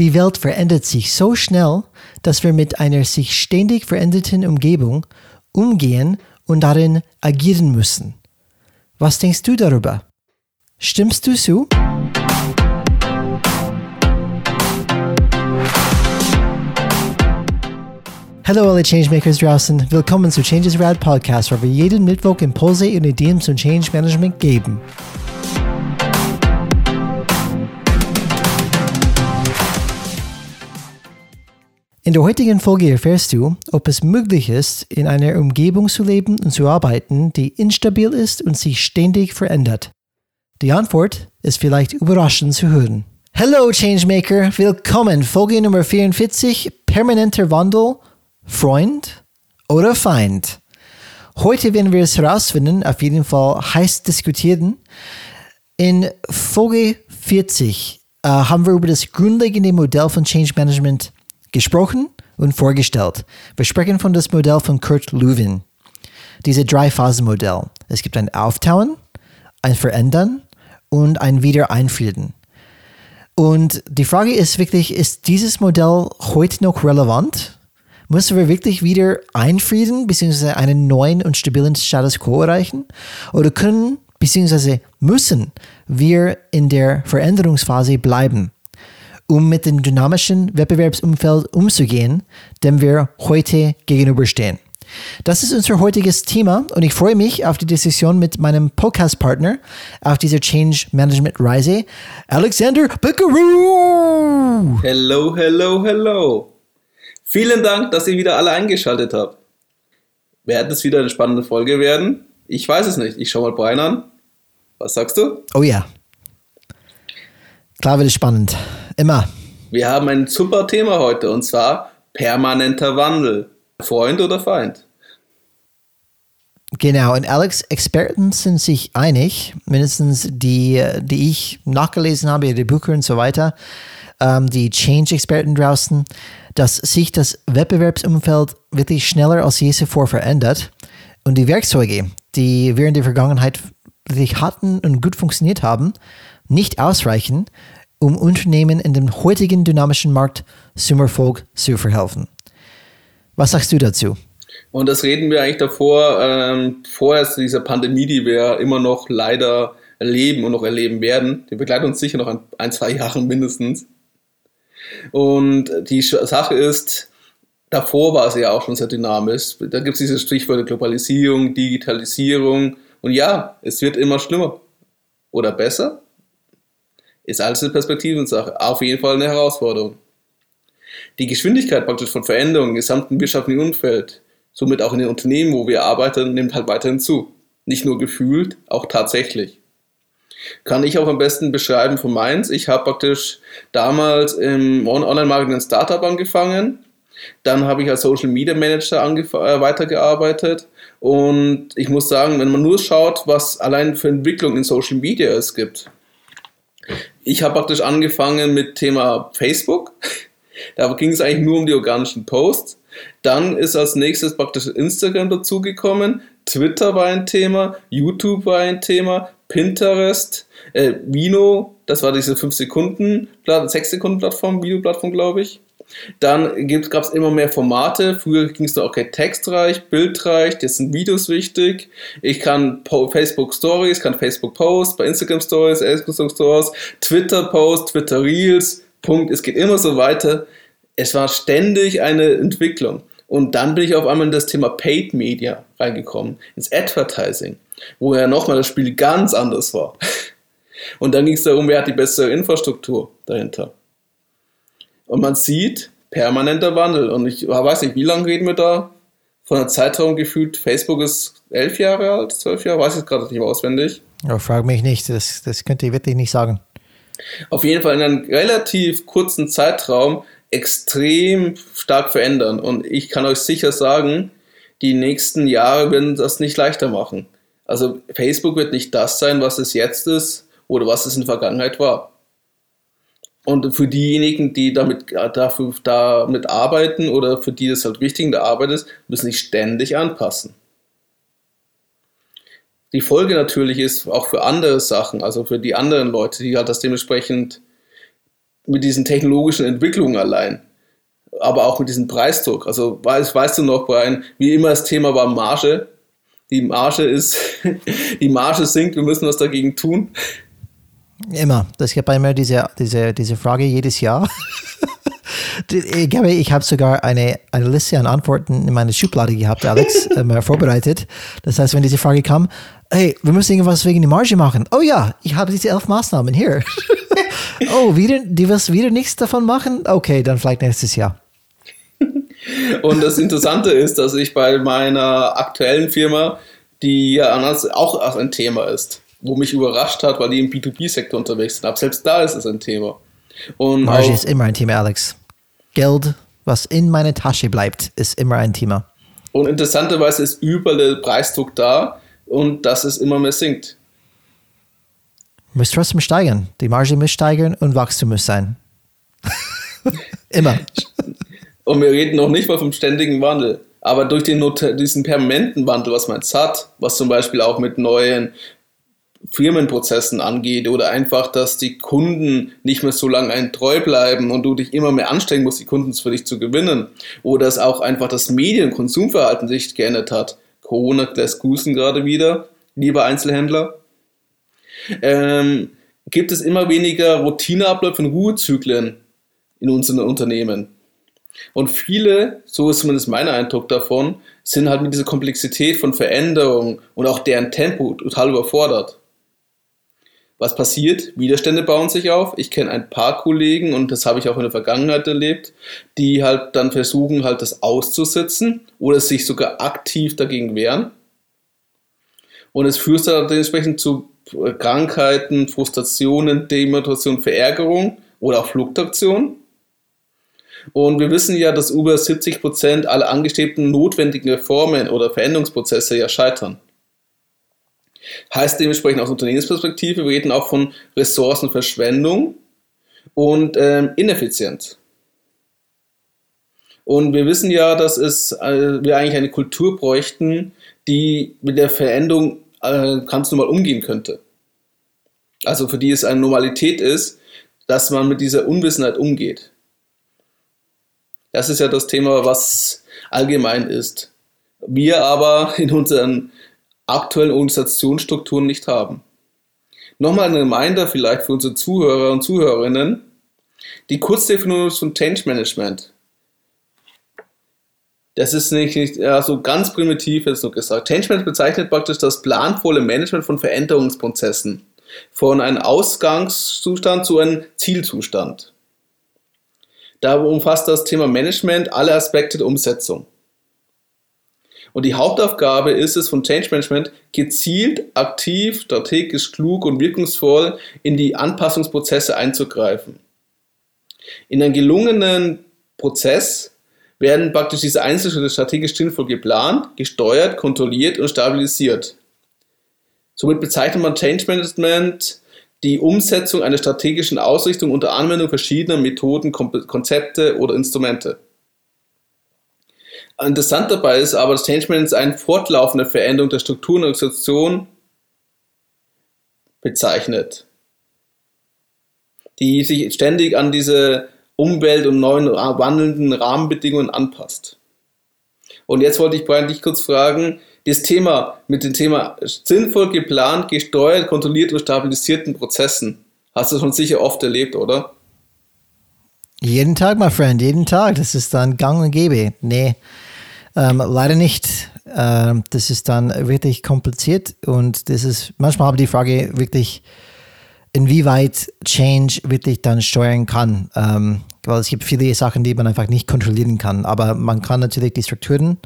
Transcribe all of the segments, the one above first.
Die Welt verändert sich so schnell, dass wir mit einer sich ständig veränderten Umgebung umgehen und darin agieren müssen. Was denkst du darüber? Stimmst du zu? Hallo alle Changemakers draußen, willkommen zu Changes Rad Podcast, wo wir jeden Mittwoch Impulse und Ideen zum Change Management geben. In der heutigen Folge erfährst du, ob es möglich ist, in einer Umgebung zu leben und zu arbeiten, die instabil ist und sich ständig verändert. Die Antwort ist vielleicht überraschend zu hören. Hallo Changemaker, willkommen. Folge Nummer 44, permanenter Wandel Freund oder Feind? Heute werden wir es herausfinden, auf jeden Fall heiß diskutieren. In Folge 40 äh, haben wir über das grundlegende Modell von Change Management gesprochen und vorgestellt. Wir sprechen von das Modell von Kurt Lewin. Diese Drei-Phasen-Modell. Es gibt ein Auftauen, ein Verändern und ein Wiedereinfrieden. Und die Frage ist wirklich, ist dieses Modell heute noch relevant? Müssen wir wirklich wieder einfrieden bzw. einen neuen und stabilen Status quo erreichen? Oder können bzw. müssen wir in der Veränderungsphase bleiben, um mit dem dynamischen Wettbewerbsumfeld umzugehen, dem wir heute gegenüberstehen? Das ist unser heutiges Thema und ich freue mich auf die Diskussion mit meinem Podcast-Partner auf dieser Change Management Reise, Alexander Pickeroo. Hello, hello, hello. Vielen Dank, dass ihr wieder alle eingeschaltet habt. Wird es wieder eine spannende Folge werden? Ich weiß es nicht. Ich schaue mal Brian an. Was sagst du? Oh ja. Klar wird es spannend. Immer. Wir haben ein super Thema heute und zwar permanenter Wandel. Freund oder Feind? Genau, und Alex, Experten sind sich einig, mindestens die, die ich nachgelesen habe, die Bücher und so weiter, ähm, die Change-Experten draußen, dass sich das Wettbewerbsumfeld wirklich schneller als je zuvor verändert und die Werkzeuge, die wir in der Vergangenheit wirklich hatten und gut funktioniert haben, nicht ausreichen, um Unternehmen in dem heutigen dynamischen Markt zum Erfolg zu verhelfen. Was sagst du dazu? Und das reden wir eigentlich davor, ähm, vorher dieser Pandemie, die wir immer noch leider erleben und noch erleben werden. Die begleitet uns sicher noch ein, ein zwei Jahre mindestens. Und die Sache ist, davor war es ja auch schon sehr dynamisch. Da gibt es diese Stichworte Globalisierung, Digitalisierung. Und ja, es wird immer schlimmer. Oder besser? Ist alles eine Perspektivensache. Auf jeden Fall eine Herausforderung. Die Geschwindigkeit praktisch von Veränderungen im gesamten wirtschaftlichen Umfeld, somit auch in den Unternehmen, wo wir arbeiten, nimmt halt weiterhin zu. Nicht nur gefühlt, auch tatsächlich kann ich auch am besten beschreiben von meins. Ich habe praktisch damals im Online-Marketing ein Startup angefangen. Dann habe ich als Social Media Manager äh, weitergearbeitet. Und ich muss sagen, wenn man nur schaut, was allein für Entwicklung in Social Media es gibt. Ich habe praktisch angefangen mit Thema Facebook. Da ging es eigentlich nur um die organischen Posts. Dann ist als nächstes praktisch Instagram dazugekommen, Twitter war ein Thema, YouTube war ein Thema, Pinterest, äh, Vino, das war diese 5 Sekunden, 6 Sekunden Plattform, Videoplattform, glaube ich. Dann gab es immer mehr Formate. Früher ging es da okay, textreich, bildreich, jetzt sind Videos wichtig. Ich kann Facebook Stories, kann Facebook Posts, bei Instagram Stories, Instagram Stories, Twitter Posts, Twitter Reels. Punkt. Es geht immer so weiter. Es war ständig eine Entwicklung. Und dann bin ich auf einmal in das Thema Paid Media reingekommen, ins Advertising, wo ja nochmal das Spiel ganz anders war. Und dann ging es darum, wer hat die bessere Infrastruktur dahinter. Und man sieht permanenter Wandel. Und ich weiß nicht, wie lange reden wir da? Von der Zeitraum gefühlt, Facebook ist elf Jahre alt, zwölf Jahre, weiß ich gerade nicht mehr auswendig. Ja, frag mich nicht, das, das könnte ich wirklich nicht sagen. Auf jeden Fall in einem relativ kurzen Zeitraum extrem stark verändern. Und ich kann euch sicher sagen, die nächsten Jahre werden das nicht leichter machen. Also Facebook wird nicht das sein, was es jetzt ist oder was es in der Vergangenheit war. Und für diejenigen, die damit, dafür, damit arbeiten oder für die das halt wichtig in der Arbeit ist, müssen sich ständig anpassen. Die Folge natürlich ist auch für andere Sachen, also für die anderen Leute, die halt das dementsprechend mit diesen technologischen Entwicklungen allein, aber auch mit diesem Preisdruck. Also weißt, weißt du noch, Brian, wie immer das Thema war Marge. Die Marge ist, die Marge sinkt, wir müssen was dagegen tun. Immer. Das gibt bei mir diese, diese, diese Frage jedes Jahr. ich glaube, ich habe sogar eine, eine Liste an Antworten in meiner Schublade gehabt, Alex, äh, vorbereitet. Das heißt, wenn diese Frage kam, hey, wir müssen irgendwas wegen der Marge machen. Oh ja, ich habe diese elf Maßnahmen hier. oh, wieder, du wirst wieder nichts davon machen? Okay, dann vielleicht nächstes Jahr. Und das Interessante ist, dass ich bei meiner aktuellen Firma, die ja auch ein Thema ist, wo mich überrascht hat, weil die im B2B-Sektor unterwegs sind. Aber selbst da ist es ein Thema. Und Marge ist immer ein Thema, Alex. Geld, was in meiner Tasche bleibt, ist immer ein Thema. Und interessanterweise ist überall der Preisdruck da und dass es immer mehr sinkt. Muss trotzdem steigern. Die Marge muss steigern und Wachstum muss sein. immer. Und wir reden noch nicht mal vom ständigen Wandel. Aber durch den, diesen permanenten Wandel, was man jetzt hat, was zum Beispiel auch mit neuen Firmenprozessen angeht oder einfach, dass die Kunden nicht mehr so lange ein treu bleiben und du dich immer mehr anstrengen musst, die Kunden für dich zu gewinnen. Oder dass auch einfach das Medien- und Konsumverhalten sich geändert hat. Corona lässt grüßen gerade wieder, lieber Einzelhändler. Ähm, gibt es immer weniger Routineabläufe und Ruhezyklen in unseren Unternehmen. Und viele, so ist zumindest mein Eindruck davon, sind halt mit dieser Komplexität von Veränderungen und auch deren Tempo total überfordert. Was passiert? Widerstände bauen sich auf. Ich kenne ein paar Kollegen und das habe ich auch in der Vergangenheit erlebt, die halt dann versuchen, halt das auszusitzen oder sich sogar aktiv dagegen wehren. Und es führt dann dementsprechend zu Krankheiten, Frustrationen, Demotivation, Verärgerung oder auch Fluktuation. Und wir wissen ja, dass über 70 Prozent aller angestrebten notwendigen Reformen oder Veränderungsprozesse ja scheitern. Heißt dementsprechend aus Unternehmensperspektive, wir reden auch von Ressourcenverschwendung und ähm, Ineffizienz. Und wir wissen ja, dass es, äh, wir eigentlich eine Kultur bräuchten, die mit der Veränderung äh, ganz normal umgehen könnte. Also für die es eine Normalität ist, dass man mit dieser Unwissenheit umgeht. Das ist ja das Thema, was allgemein ist. Wir aber in unseren aktuellen Organisationsstrukturen nicht haben. Nochmal ein Reminder vielleicht für unsere Zuhörer und Zuhörerinnen. Die Kurzdefinition von Change Management. Das ist nicht, nicht ja, so ganz primitiv jetzt nur gesagt. Change Management bezeichnet praktisch das planvolle Management von Veränderungsprozessen. Von einem Ausgangszustand zu einem Zielzustand. Da umfasst das Thema Management alle Aspekte der Umsetzung. Und die Hauptaufgabe ist es von Change Management, gezielt, aktiv, strategisch, klug und wirkungsvoll in die Anpassungsprozesse einzugreifen. In einem gelungenen Prozess werden praktisch diese Einzelschritte strategisch sinnvoll geplant, gesteuert, kontrolliert und stabilisiert. Somit bezeichnet man Change Management die Umsetzung einer strategischen Ausrichtung unter Anwendung verschiedener Methoden, Konzepte oder Instrumente. Interessant dabei ist aber, dass Change Management eine fortlaufende Veränderung der Strukturen und Organisation bezeichnet, die sich ständig an diese Umwelt und neuen wandelnden Rahmenbedingungen anpasst. Und jetzt wollte ich Brian dich kurz fragen, das Thema mit dem Thema sinnvoll geplant, gesteuert, kontrolliert und stabilisierten Prozessen, hast du schon sicher oft erlebt, oder? Jeden Tag, my friend, jeden Tag. Das ist dann gang und gäbe. Nee, ähm, leider nicht. Ähm, das ist dann wirklich kompliziert und das ist, manchmal habe die Frage wirklich, inwieweit Change wirklich dann steuern kann. Ähm, weil es gibt viele Sachen, die man einfach nicht kontrollieren kann. Aber man kann natürlich die Strukturen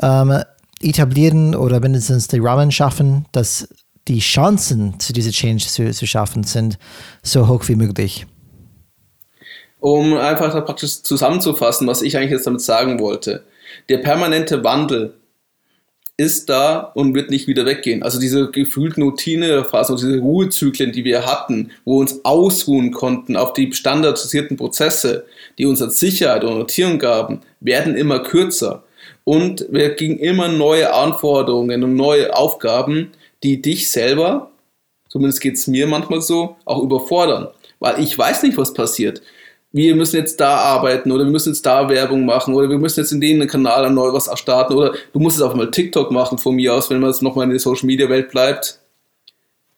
ähm, etablieren oder mindestens die Rahmen schaffen, dass die Chancen zu dieser Change zu, zu schaffen sind so hoch wie möglich. Um einfach praktisch zusammenzufassen, was ich eigentlich jetzt damit sagen wollte der permanente Wandel ist da und wird nicht wieder weggehen. Also diese gefühlten Routinephasen, diese Ruhezyklen, die wir hatten, wo wir uns ausruhen konnten auf die standardisierten Prozesse, die uns als Sicherheit und Orientierung gaben, werden immer kürzer. Und wir kriegen immer neue Anforderungen und neue Aufgaben, die dich selber, zumindest geht es mir manchmal so, auch überfordern. Weil ich weiß nicht, was passiert. Wir müssen jetzt da arbeiten oder wir müssen jetzt da Werbung machen oder wir müssen jetzt in den Kanal neu was starten oder du musst jetzt auch mal TikTok machen von mir aus, wenn man jetzt nochmal in der Social Media Welt bleibt.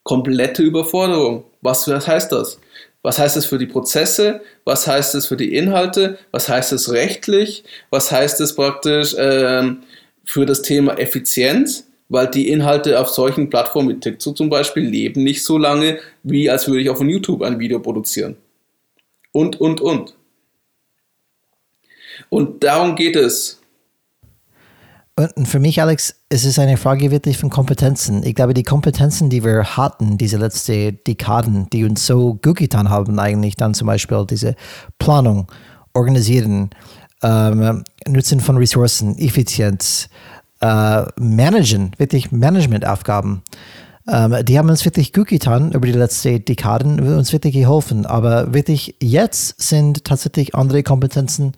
Komplette Überforderung. Was, was heißt das? Was heißt es für die Prozesse? Was heißt es für die Inhalte? Was heißt es rechtlich? Was heißt es praktisch ähm, für das Thema Effizienz? Weil die Inhalte auf solchen Plattformen wie TikTok zum Beispiel leben nicht so lange, wie als würde ich auf YouTube ein Video produzieren und, und, und. Und darum geht es. Und für mich, Alex, ist es eine Frage wirklich von Kompetenzen. Ich glaube, die Kompetenzen, die wir hatten, diese letzten Dekaden, die uns so gut getan haben, eigentlich dann zum Beispiel diese Planung, Organisieren, ähm, Nutzen von Ressourcen, Effizienz, äh, Managen, wirklich Managementaufgaben. Ähm, die haben uns wirklich gut getan über die letzten Dekaden, uns wirklich geholfen. Aber wirklich jetzt sind tatsächlich andere Kompetenzen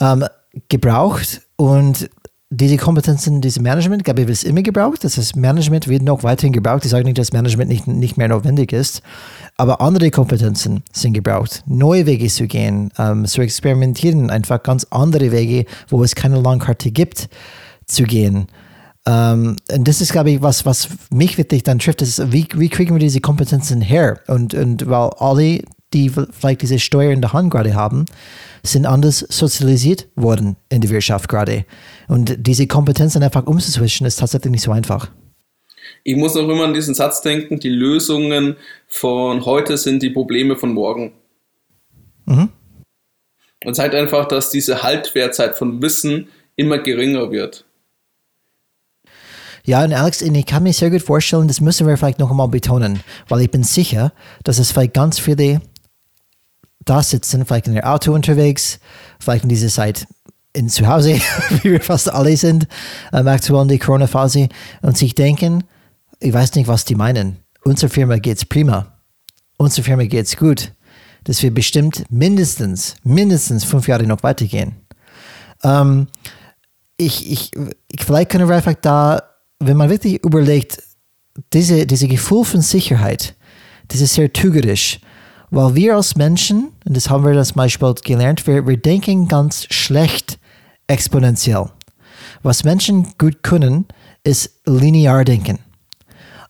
ähm, gebraucht und diese Kompetenzen, diese Management, glaube ich, wird es immer gebraucht. Das heißt, Management wird noch weiterhin gebraucht. Ich sage nicht, dass Management nicht, nicht mehr notwendig ist, aber andere Kompetenzen sind gebraucht. Neue Wege zu gehen, ähm, zu experimentieren, einfach ganz andere Wege, wo es keine Langkarte gibt, zu gehen. Um, und das ist, glaube ich, was, was mich wirklich dann trifft, ist, wie, wie kriegen wir diese Kompetenzen her? Und, und weil alle, die vielleicht diese Steuer in der Hand gerade haben, sind anders sozialisiert worden in der Wirtschaft gerade. Und diese Kompetenzen einfach umzuswitchen, ist tatsächlich nicht so einfach. Ich muss auch immer an diesen Satz denken, die Lösungen von heute sind die Probleme von morgen. Mhm. Und zeigt einfach, dass diese Haltwertzeit von Wissen immer geringer wird. Ja, und Alex, ich kann mir sehr gut vorstellen, das müssen wir vielleicht noch einmal betonen, weil ich bin sicher, dass es vielleicht ganz viele da sitzen, vielleicht in der Auto unterwegs, vielleicht in dieser Zeit in zu Hause, wie wir fast alle sind, ähm, aktuell in der Corona-Phase, und sich denken, ich weiß nicht, was die meinen. Unsere Firma geht's prima. Unsere Firma geht's gut. Das wird bestimmt mindestens, mindestens fünf Jahre noch weitergehen. Ähm, ich, ich, ich, vielleicht können wir einfach da wenn man wirklich überlegt, diese, diese Gefühl von Sicherheit, das ist sehr trügerisch. Weil wir als Menschen, und das haben wir das Beispiel gelernt, wir, wir denken ganz schlecht exponentiell. Was Menschen gut können, ist linear denken.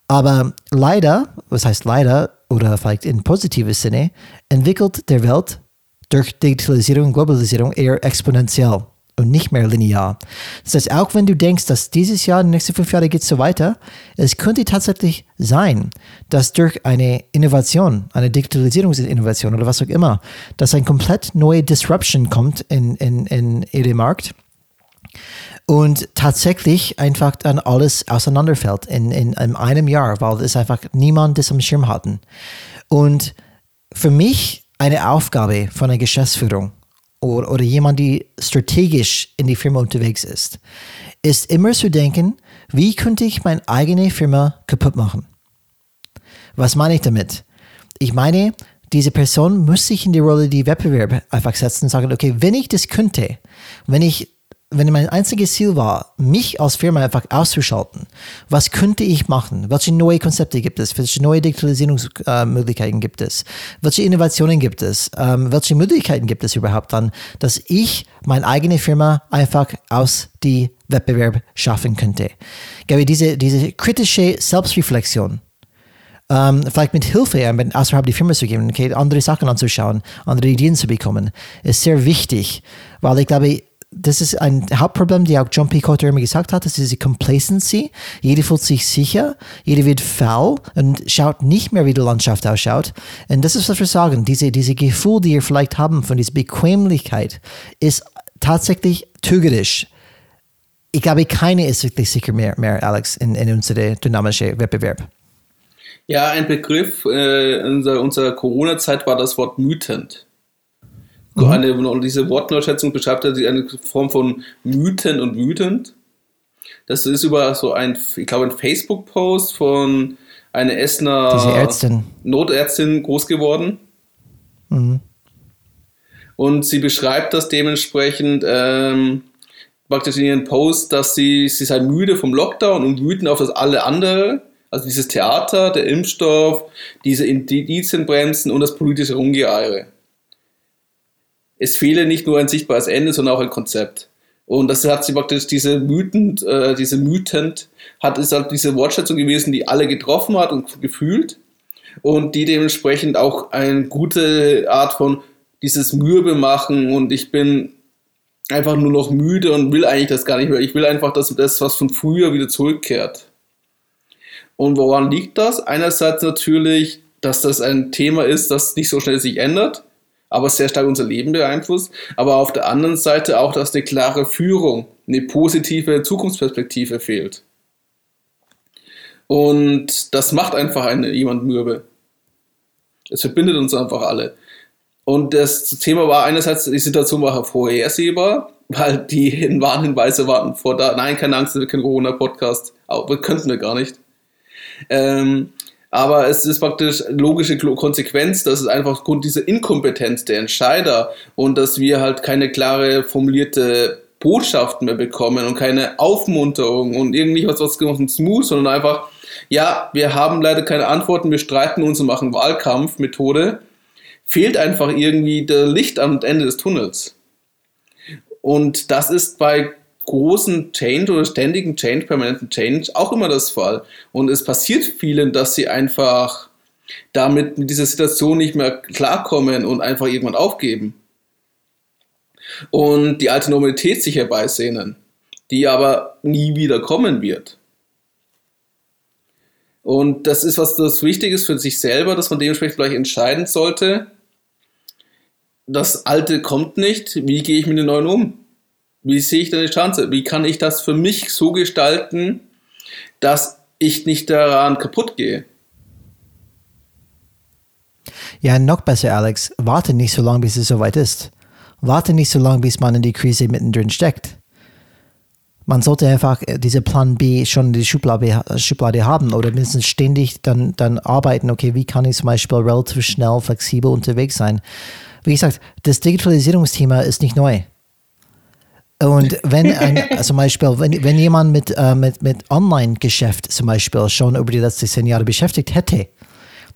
Aber leider, was heißt leider, oder vielleicht in positiver Sinne, entwickelt der Welt durch Digitalisierung und Globalisierung eher exponentiell und nicht mehr linear. Das heißt, auch wenn du denkst, dass dieses Jahr, die nächsten fünf Jahre geht es so weiter, es könnte tatsächlich sein, dass durch eine Innovation, eine Digitalisierungsinnovation oder was auch immer, dass ein komplett neue Disruption kommt in, in, in ihrem Markt und tatsächlich einfach dann alles auseinanderfällt in, in, in einem Jahr, weil es einfach niemand das am Schirm hatten. Und für mich eine Aufgabe von der Geschäftsführung oder, oder jemand, die strategisch in die Firma unterwegs ist, ist immer zu denken, wie könnte ich meine eigene Firma kaputt machen? Was meine ich damit? Ich meine, diese Person muss sich in die Rolle die Wettbewerb einfach setzen und sagen, okay, wenn ich das könnte, wenn ich wenn mein einziges Ziel war, mich als Firma einfach auszuschalten, was könnte ich machen? Welche neue Konzepte gibt es? Welche neue Digitalisierungsmöglichkeiten gibt es? Welche Innovationen gibt es? Ähm, welche Möglichkeiten gibt es überhaupt dann, dass ich meine eigene Firma einfach aus die Wettbewerb schaffen könnte? Glaube, diese, diese kritische Selbstreflexion, ähm, vielleicht mit Hilfe mit außerhalb der Firma zu geben, okay, andere Sachen anzuschauen, andere Ideen zu bekommen, ist sehr wichtig, weil ich glaube, das ist ein Hauptproblem, die auch John P. Cotter immer gesagt hat, das ist diese Complacency. Jeder fühlt sich sicher, jeder wird faul und schaut nicht mehr, wie die Landschaft ausschaut. Und das ist, was wir sagen, diese, diese Gefühl, die ihr vielleicht haben von dieser Bequemlichkeit, ist tatsächlich trügerisch. Ich glaube, keine ist wirklich sicher mehr, mehr Alex, in, in unserem dynamischen Wettbewerb. Ja, ein Begriff äh, in unserer, unserer Corona-Zeit war das Wort mütend. Mhm. Eine, diese Wortneuschätzung beschreibt er eine Form von mütend und wütend. Das ist über so ein, ich glaube, ein Facebook-Post von einer Essener Notärztin groß geworden. Mhm. Und sie beschreibt das dementsprechend ähm, praktisch in ihren Post, dass sie, sie sei müde vom Lockdown und wütend auf das alle andere. Also dieses Theater, der Impfstoff, diese Indizienbremsen und das politische Rumgeeiere. Es fehle nicht nur ein sichtbares Ende, sondern auch ein Konzept. Und das hat sie praktisch diese Mythen, äh, diese Mythend, hat ist halt diese Wortschätzung gewesen, die alle getroffen hat und gefühlt und die dementsprechend auch eine gute Art von dieses Mürbe machen und ich bin einfach nur noch müde und will eigentlich das gar nicht mehr. Ich will einfach, dass das, was von früher wieder zurückkehrt. Und woran liegt das? Einerseits natürlich, dass das ein Thema ist, das nicht so schnell sich ändert aber sehr stark unser Leben beeinflusst. Aber auf der anderen Seite auch, dass eine klare Führung, eine positive Zukunftsperspektive fehlt. Und das macht einfach eine, jemand mürbe. Es verbindet uns einfach alle. Und das Thema war einerseits, die Situation war vorhersehbar, weil die Warnhinweise warten vor da. Nein, keine Angst, wir kein Corona-Podcast. Aber könnten wir gar nicht. Ähm, aber es ist praktisch logische Konsequenz, dass es einfach aufgrund dieser Inkompetenz der Entscheider und dass wir halt keine klare formulierte Botschaften mehr bekommen und keine Aufmunterung und irgendwie was, was uns muss, sondern einfach, ja, wir haben leider keine Antworten, wir streiten uns und machen Wahlkampfmethode, fehlt einfach irgendwie der Licht am Ende des Tunnels. Und das ist bei großen Change oder ständigen Change, permanenten Change auch immer das Fall. Und es passiert vielen, dass sie einfach damit mit dieser Situation nicht mehr klarkommen und einfach irgendwann aufgeben. Und die alte Normalität sich herbeisehnen, die aber nie wieder kommen wird. Und das ist was das Wichtiges für sich selber, dass man dementsprechend gleich entscheiden sollte. Das Alte kommt nicht, wie gehe ich mit den Neuen um? Wie sehe ich da eine Chance? Wie kann ich das für mich so gestalten, dass ich nicht daran kaputt gehe? Ja, noch besser, Alex. Warte nicht so lange, bis es soweit ist. Warte nicht so lange, bis man in die Krise mittendrin steckt. Man sollte einfach äh, diese Plan B schon in die Schublade, Schublade haben oder mindestens ständig dann, dann arbeiten. Okay, wie kann ich zum Beispiel relativ schnell, flexibel unterwegs sein? Wie gesagt, das Digitalisierungsthema ist nicht neu. Und wenn ein, zum Beispiel, wenn, wenn jemand mit, äh, mit, mit Online-Geschäft zum Beispiel schon über die letzten zehn Jahre beschäftigt hätte,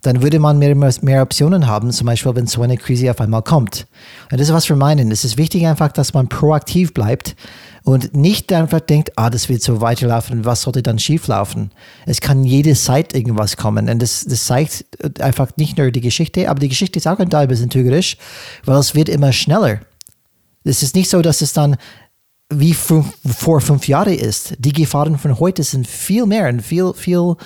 dann würde man mehr, mehr Optionen haben, zum Beispiel, wenn so eine Krise auf einmal kommt. Und das ist was wir meinen. Es ist wichtig einfach, dass man proaktiv bleibt und nicht einfach denkt, ah, das wird so weiterlaufen, was sollte dann schieflaufen? Es kann jede Zeit irgendwas kommen. Und das, das zeigt einfach nicht nur die Geschichte, aber die Geschichte ist auch ein Teil ein bisschen trügerisch, weil es wird immer schneller. Es ist nicht so, dass es dann wie vor fünf Jahren ist. Die Gefahren von heute sind viel mehr und viel, viel,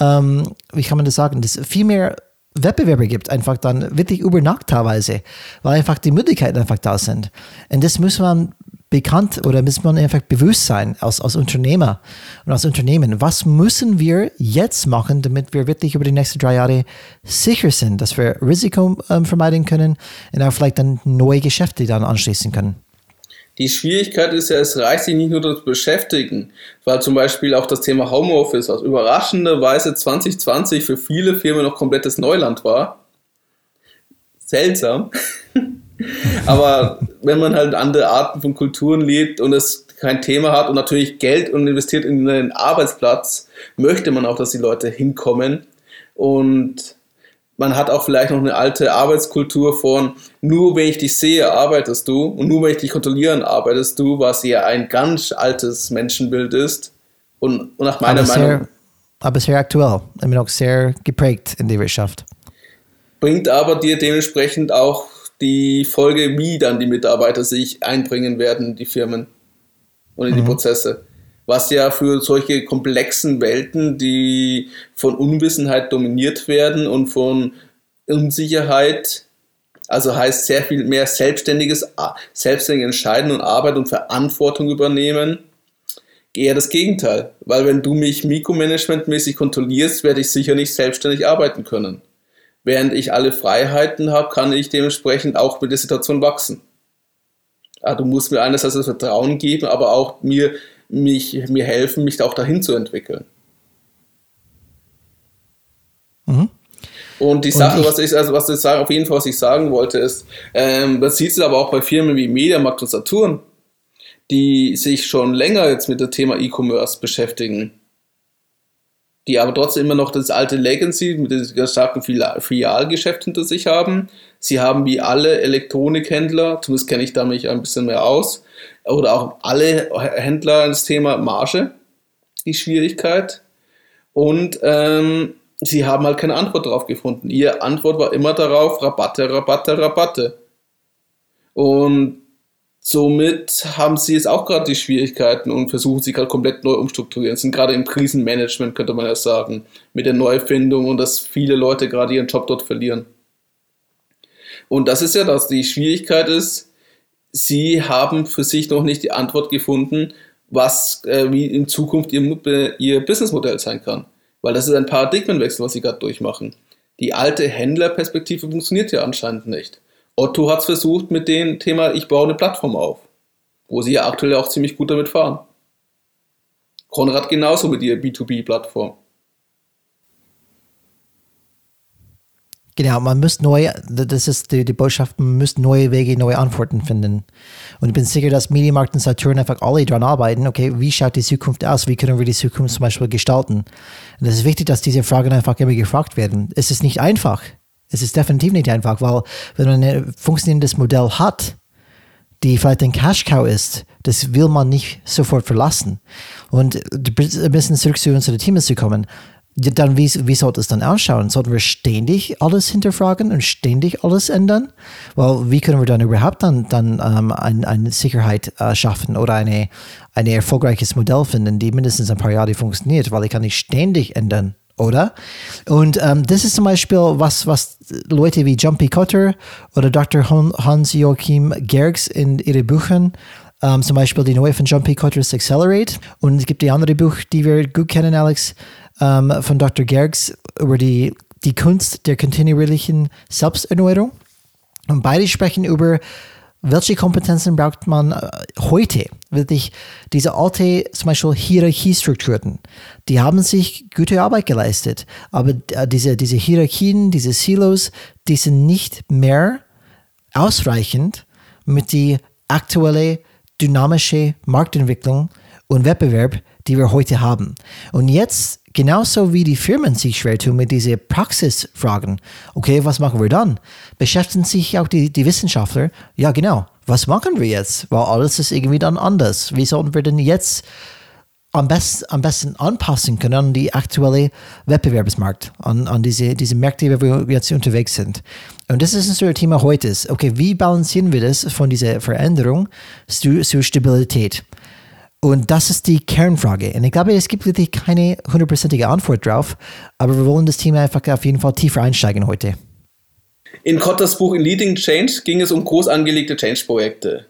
ähm, wie kann man das sagen, dass viel mehr Wettbewerbe gibt, einfach dann wirklich über Nacht teilweise, weil einfach die Möglichkeiten einfach da sind. Und das muss man bekannt oder muss man einfach bewusst sein als, als Unternehmer und als Unternehmen. Was müssen wir jetzt machen, damit wir wirklich über die nächsten drei Jahre sicher sind, dass wir Risiko ähm, vermeiden können und auch vielleicht dann neue Geschäfte dann anschließen können? Die Schwierigkeit ist ja, es reicht sich nicht nur das Beschäftigen, weil zum Beispiel auch das Thema Homeoffice aus überraschender Weise 2020 für viele Firmen noch komplettes Neuland war. Seltsam. Aber wenn man halt andere Arten von Kulturen lebt und es kein Thema hat und natürlich Geld und investiert in einen Arbeitsplatz, möchte man auch, dass die Leute hinkommen. Und man hat auch vielleicht noch eine alte Arbeitskultur von nur wenn ich dich sehe, arbeitest du und nur wenn ich dich kontrollieren, arbeitest du, was ja ein ganz altes Menschenbild ist und, nach meiner aber Meinung. Sehr, aber sehr aktuell, immer noch sehr geprägt in der Wirtschaft. Bringt aber dir dementsprechend auch die Folge, wie dann die Mitarbeiter sich einbringen werden, die Firmen und in mhm. die Prozesse was ja für solche komplexen Welten, die von Unwissenheit dominiert werden und von Unsicherheit, also heißt sehr viel mehr selbstständiges, selbstständig entscheiden und Arbeit und Verantwortung übernehmen, eher das Gegenteil. Weil wenn du mich mikromanagementmäßig kontrollierst, werde ich sicher nicht selbstständig arbeiten können. Während ich alle Freiheiten habe, kann ich dementsprechend auch mit der Situation wachsen. Ja, du musst mir einerseits das Vertrauen geben, aber auch mir mich, mir helfen, mich auch dahin zu entwickeln. Mhm. Und die Sache, ich, was ich, also was ich sagen, auf jeden Fall, was ich sagen wollte, ist, ähm, das sieht es aber auch bei Firmen wie Mediamarkt und Saturn, die sich schon länger jetzt mit dem Thema E-Commerce beschäftigen, die aber trotzdem immer noch das alte Legacy mit dem starken Filialgeschäft hinter sich haben, Sie haben wie alle Elektronikhändler, zumindest kenne ich da mich ein bisschen mehr aus, oder auch alle Händler das Thema Marge, die Schwierigkeit. Und ähm, sie haben halt keine Antwort darauf gefunden. Ihre Antwort war immer darauf, Rabatte, Rabatte, Rabatte. Und somit haben sie jetzt auch gerade die Schwierigkeiten und versuchen sich gerade komplett neu umstrukturieren. Sind gerade im Krisenmanagement, könnte man ja sagen, mit der Neufindung und dass viele Leute gerade ihren Job dort verlieren. Und das ist ja das, die Schwierigkeit ist, sie haben für sich noch nicht die Antwort gefunden, was, äh, wie in Zukunft ihr, ihr Businessmodell sein kann. Weil das ist ein Paradigmenwechsel, was sie gerade durchmachen. Die alte Händlerperspektive funktioniert ja anscheinend nicht. Otto hat es versucht mit dem Thema, ich baue eine Plattform auf, wo sie ja aktuell auch ziemlich gut damit fahren. Konrad genauso mit ihrer B2B-Plattform. Genau, man muss neu, das ist die, die Botschaft, man muss neue Wege, neue Antworten finden. Und ich bin sicher, dass Medienmarkt und Saturn einfach alle daran arbeiten, okay, wie schaut die Zukunft aus, wie können wir die Zukunft zum Beispiel gestalten? Und es ist wichtig, dass diese Fragen einfach immer gefragt werden. Es ist nicht einfach. Es ist definitiv nicht einfach, weil wenn man ein funktionierendes Modell hat, die vielleicht ein Cash-Cow ist, das will man nicht sofort verlassen. Und ein bisschen zurück zu unseren Teams zu kommen dann wie, wie sollte es dann ausschauen? Sollten wir ständig alles hinterfragen und ständig alles ändern? Weil wie können wir dann überhaupt dann, dann ähm, ein, eine Sicherheit äh, schaffen oder eine, ein erfolgreiches Modell finden, die mindestens ein paar Jahre funktioniert? Weil ich kann nicht ständig ändern, oder? Und ähm, das ist zum Beispiel was, was Leute wie Jumpy Cotter oder Dr. Hans-Joachim Gergs in ihren Büchern um, ähm, zum Beispiel die neue von Jumpy Cotter's Accelerate. Und es gibt die andere Buch, die wir gut kennen, Alex, ähm, von Dr. Gergs über die, die Kunst der kontinuierlichen Selbsterneuerung. Und beide sprechen über, welche Kompetenzen braucht man äh, heute? Wirklich diese alte, zum Beispiel Hierarchiestrukturen, die haben sich gute Arbeit geleistet. Aber äh, diese, diese Hierarchien, diese Silos, die sind nicht mehr ausreichend mit die aktuelle dynamische Marktentwicklung und Wettbewerb, die wir heute haben. Und jetzt Genauso wie die Firmen sich schwer tun mit diesen Praxisfragen. Okay, was machen wir dann? Beschäftigen sich auch die, die Wissenschaftler? Ja, genau. Was machen wir jetzt? Weil alles ist irgendwie dann anders. Wie sollten wir denn jetzt am besten, am besten anpassen können an die aktuelle Wettbewerbsmarkt, an, an diese, diese Märkte, wo wir jetzt unterwegs sind. Und das ist unser Thema heute. Okay, wie balancieren wir das von dieser Veränderung zu, zu Stabilität? Und das ist die Kernfrage. Und ich glaube, es gibt wirklich keine hundertprozentige Antwort drauf, aber wir wollen das Thema einfach auf jeden Fall tiefer einsteigen heute. In Kotters Buch In Leading Change ging es um groß angelegte Change-Projekte.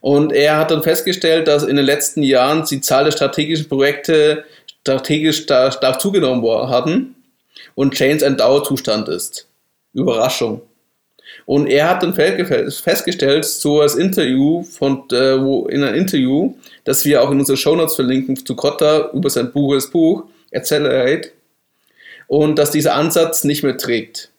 Und er hat dann festgestellt, dass in den letzten Jahren die Zahl der strategischen Projekte strategisch stark zugenommen hatten und Change ein Dauerzustand ist. Überraschung. Und er hat dann festgestellt, so als Interview von, äh, wo, in einem Interview, das wir auch in unseren Shownotes verlinken zu Kotta über sein Buch, das Buch Accelerate, und dass dieser Ansatz nicht mehr trägt.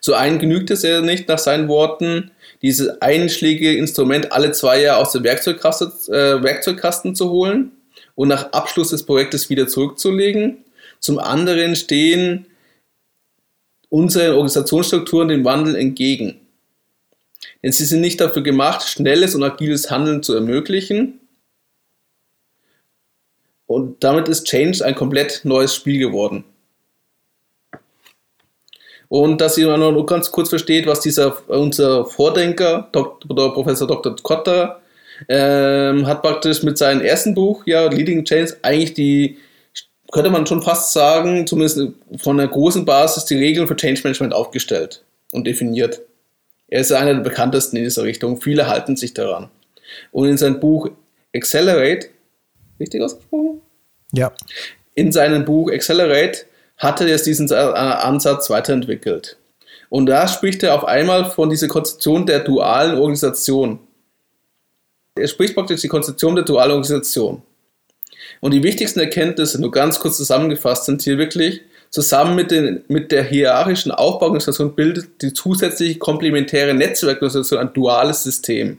Zu einem genügt es ja nicht nach seinen Worten, dieses einschlägige Instrument alle zwei Jahre aus dem Werkzeugkasten, äh, Werkzeugkasten zu holen und nach Abschluss des Projektes wieder zurückzulegen. Zum anderen stehen unseren Organisationsstrukturen dem Wandel entgegen. Denn sie sind nicht dafür gemacht, schnelles und agiles Handeln zu ermöglichen. Und damit ist Change ein komplett neues Spiel geworden. Und dass ihr noch ganz kurz versteht, was dieser unser Vordenker, Dr. Professor Dr. Kotter, ähm, hat praktisch mit seinem ersten Buch, ja, Leading Change, eigentlich die könnte man schon fast sagen, zumindest von einer großen Basis, die Regeln für Change Management aufgestellt und definiert. Er ist einer der bekanntesten in dieser Richtung. Viele halten sich daran. Und in seinem Buch Accelerate, richtig ausgesprochen? Ja. In seinem Buch Accelerate hatte er diesen äh, Ansatz weiterentwickelt. Und da spricht er auf einmal von dieser Konzeption der dualen Organisation. Er spricht praktisch die Konzeption der dualen Organisation. Und die wichtigsten Erkenntnisse, nur ganz kurz zusammengefasst, sind hier wirklich, zusammen mit, den, mit der hierarchischen Aufbauorganisation bildet die zusätzliche komplementäre Netzwerkorganisation ein duales System.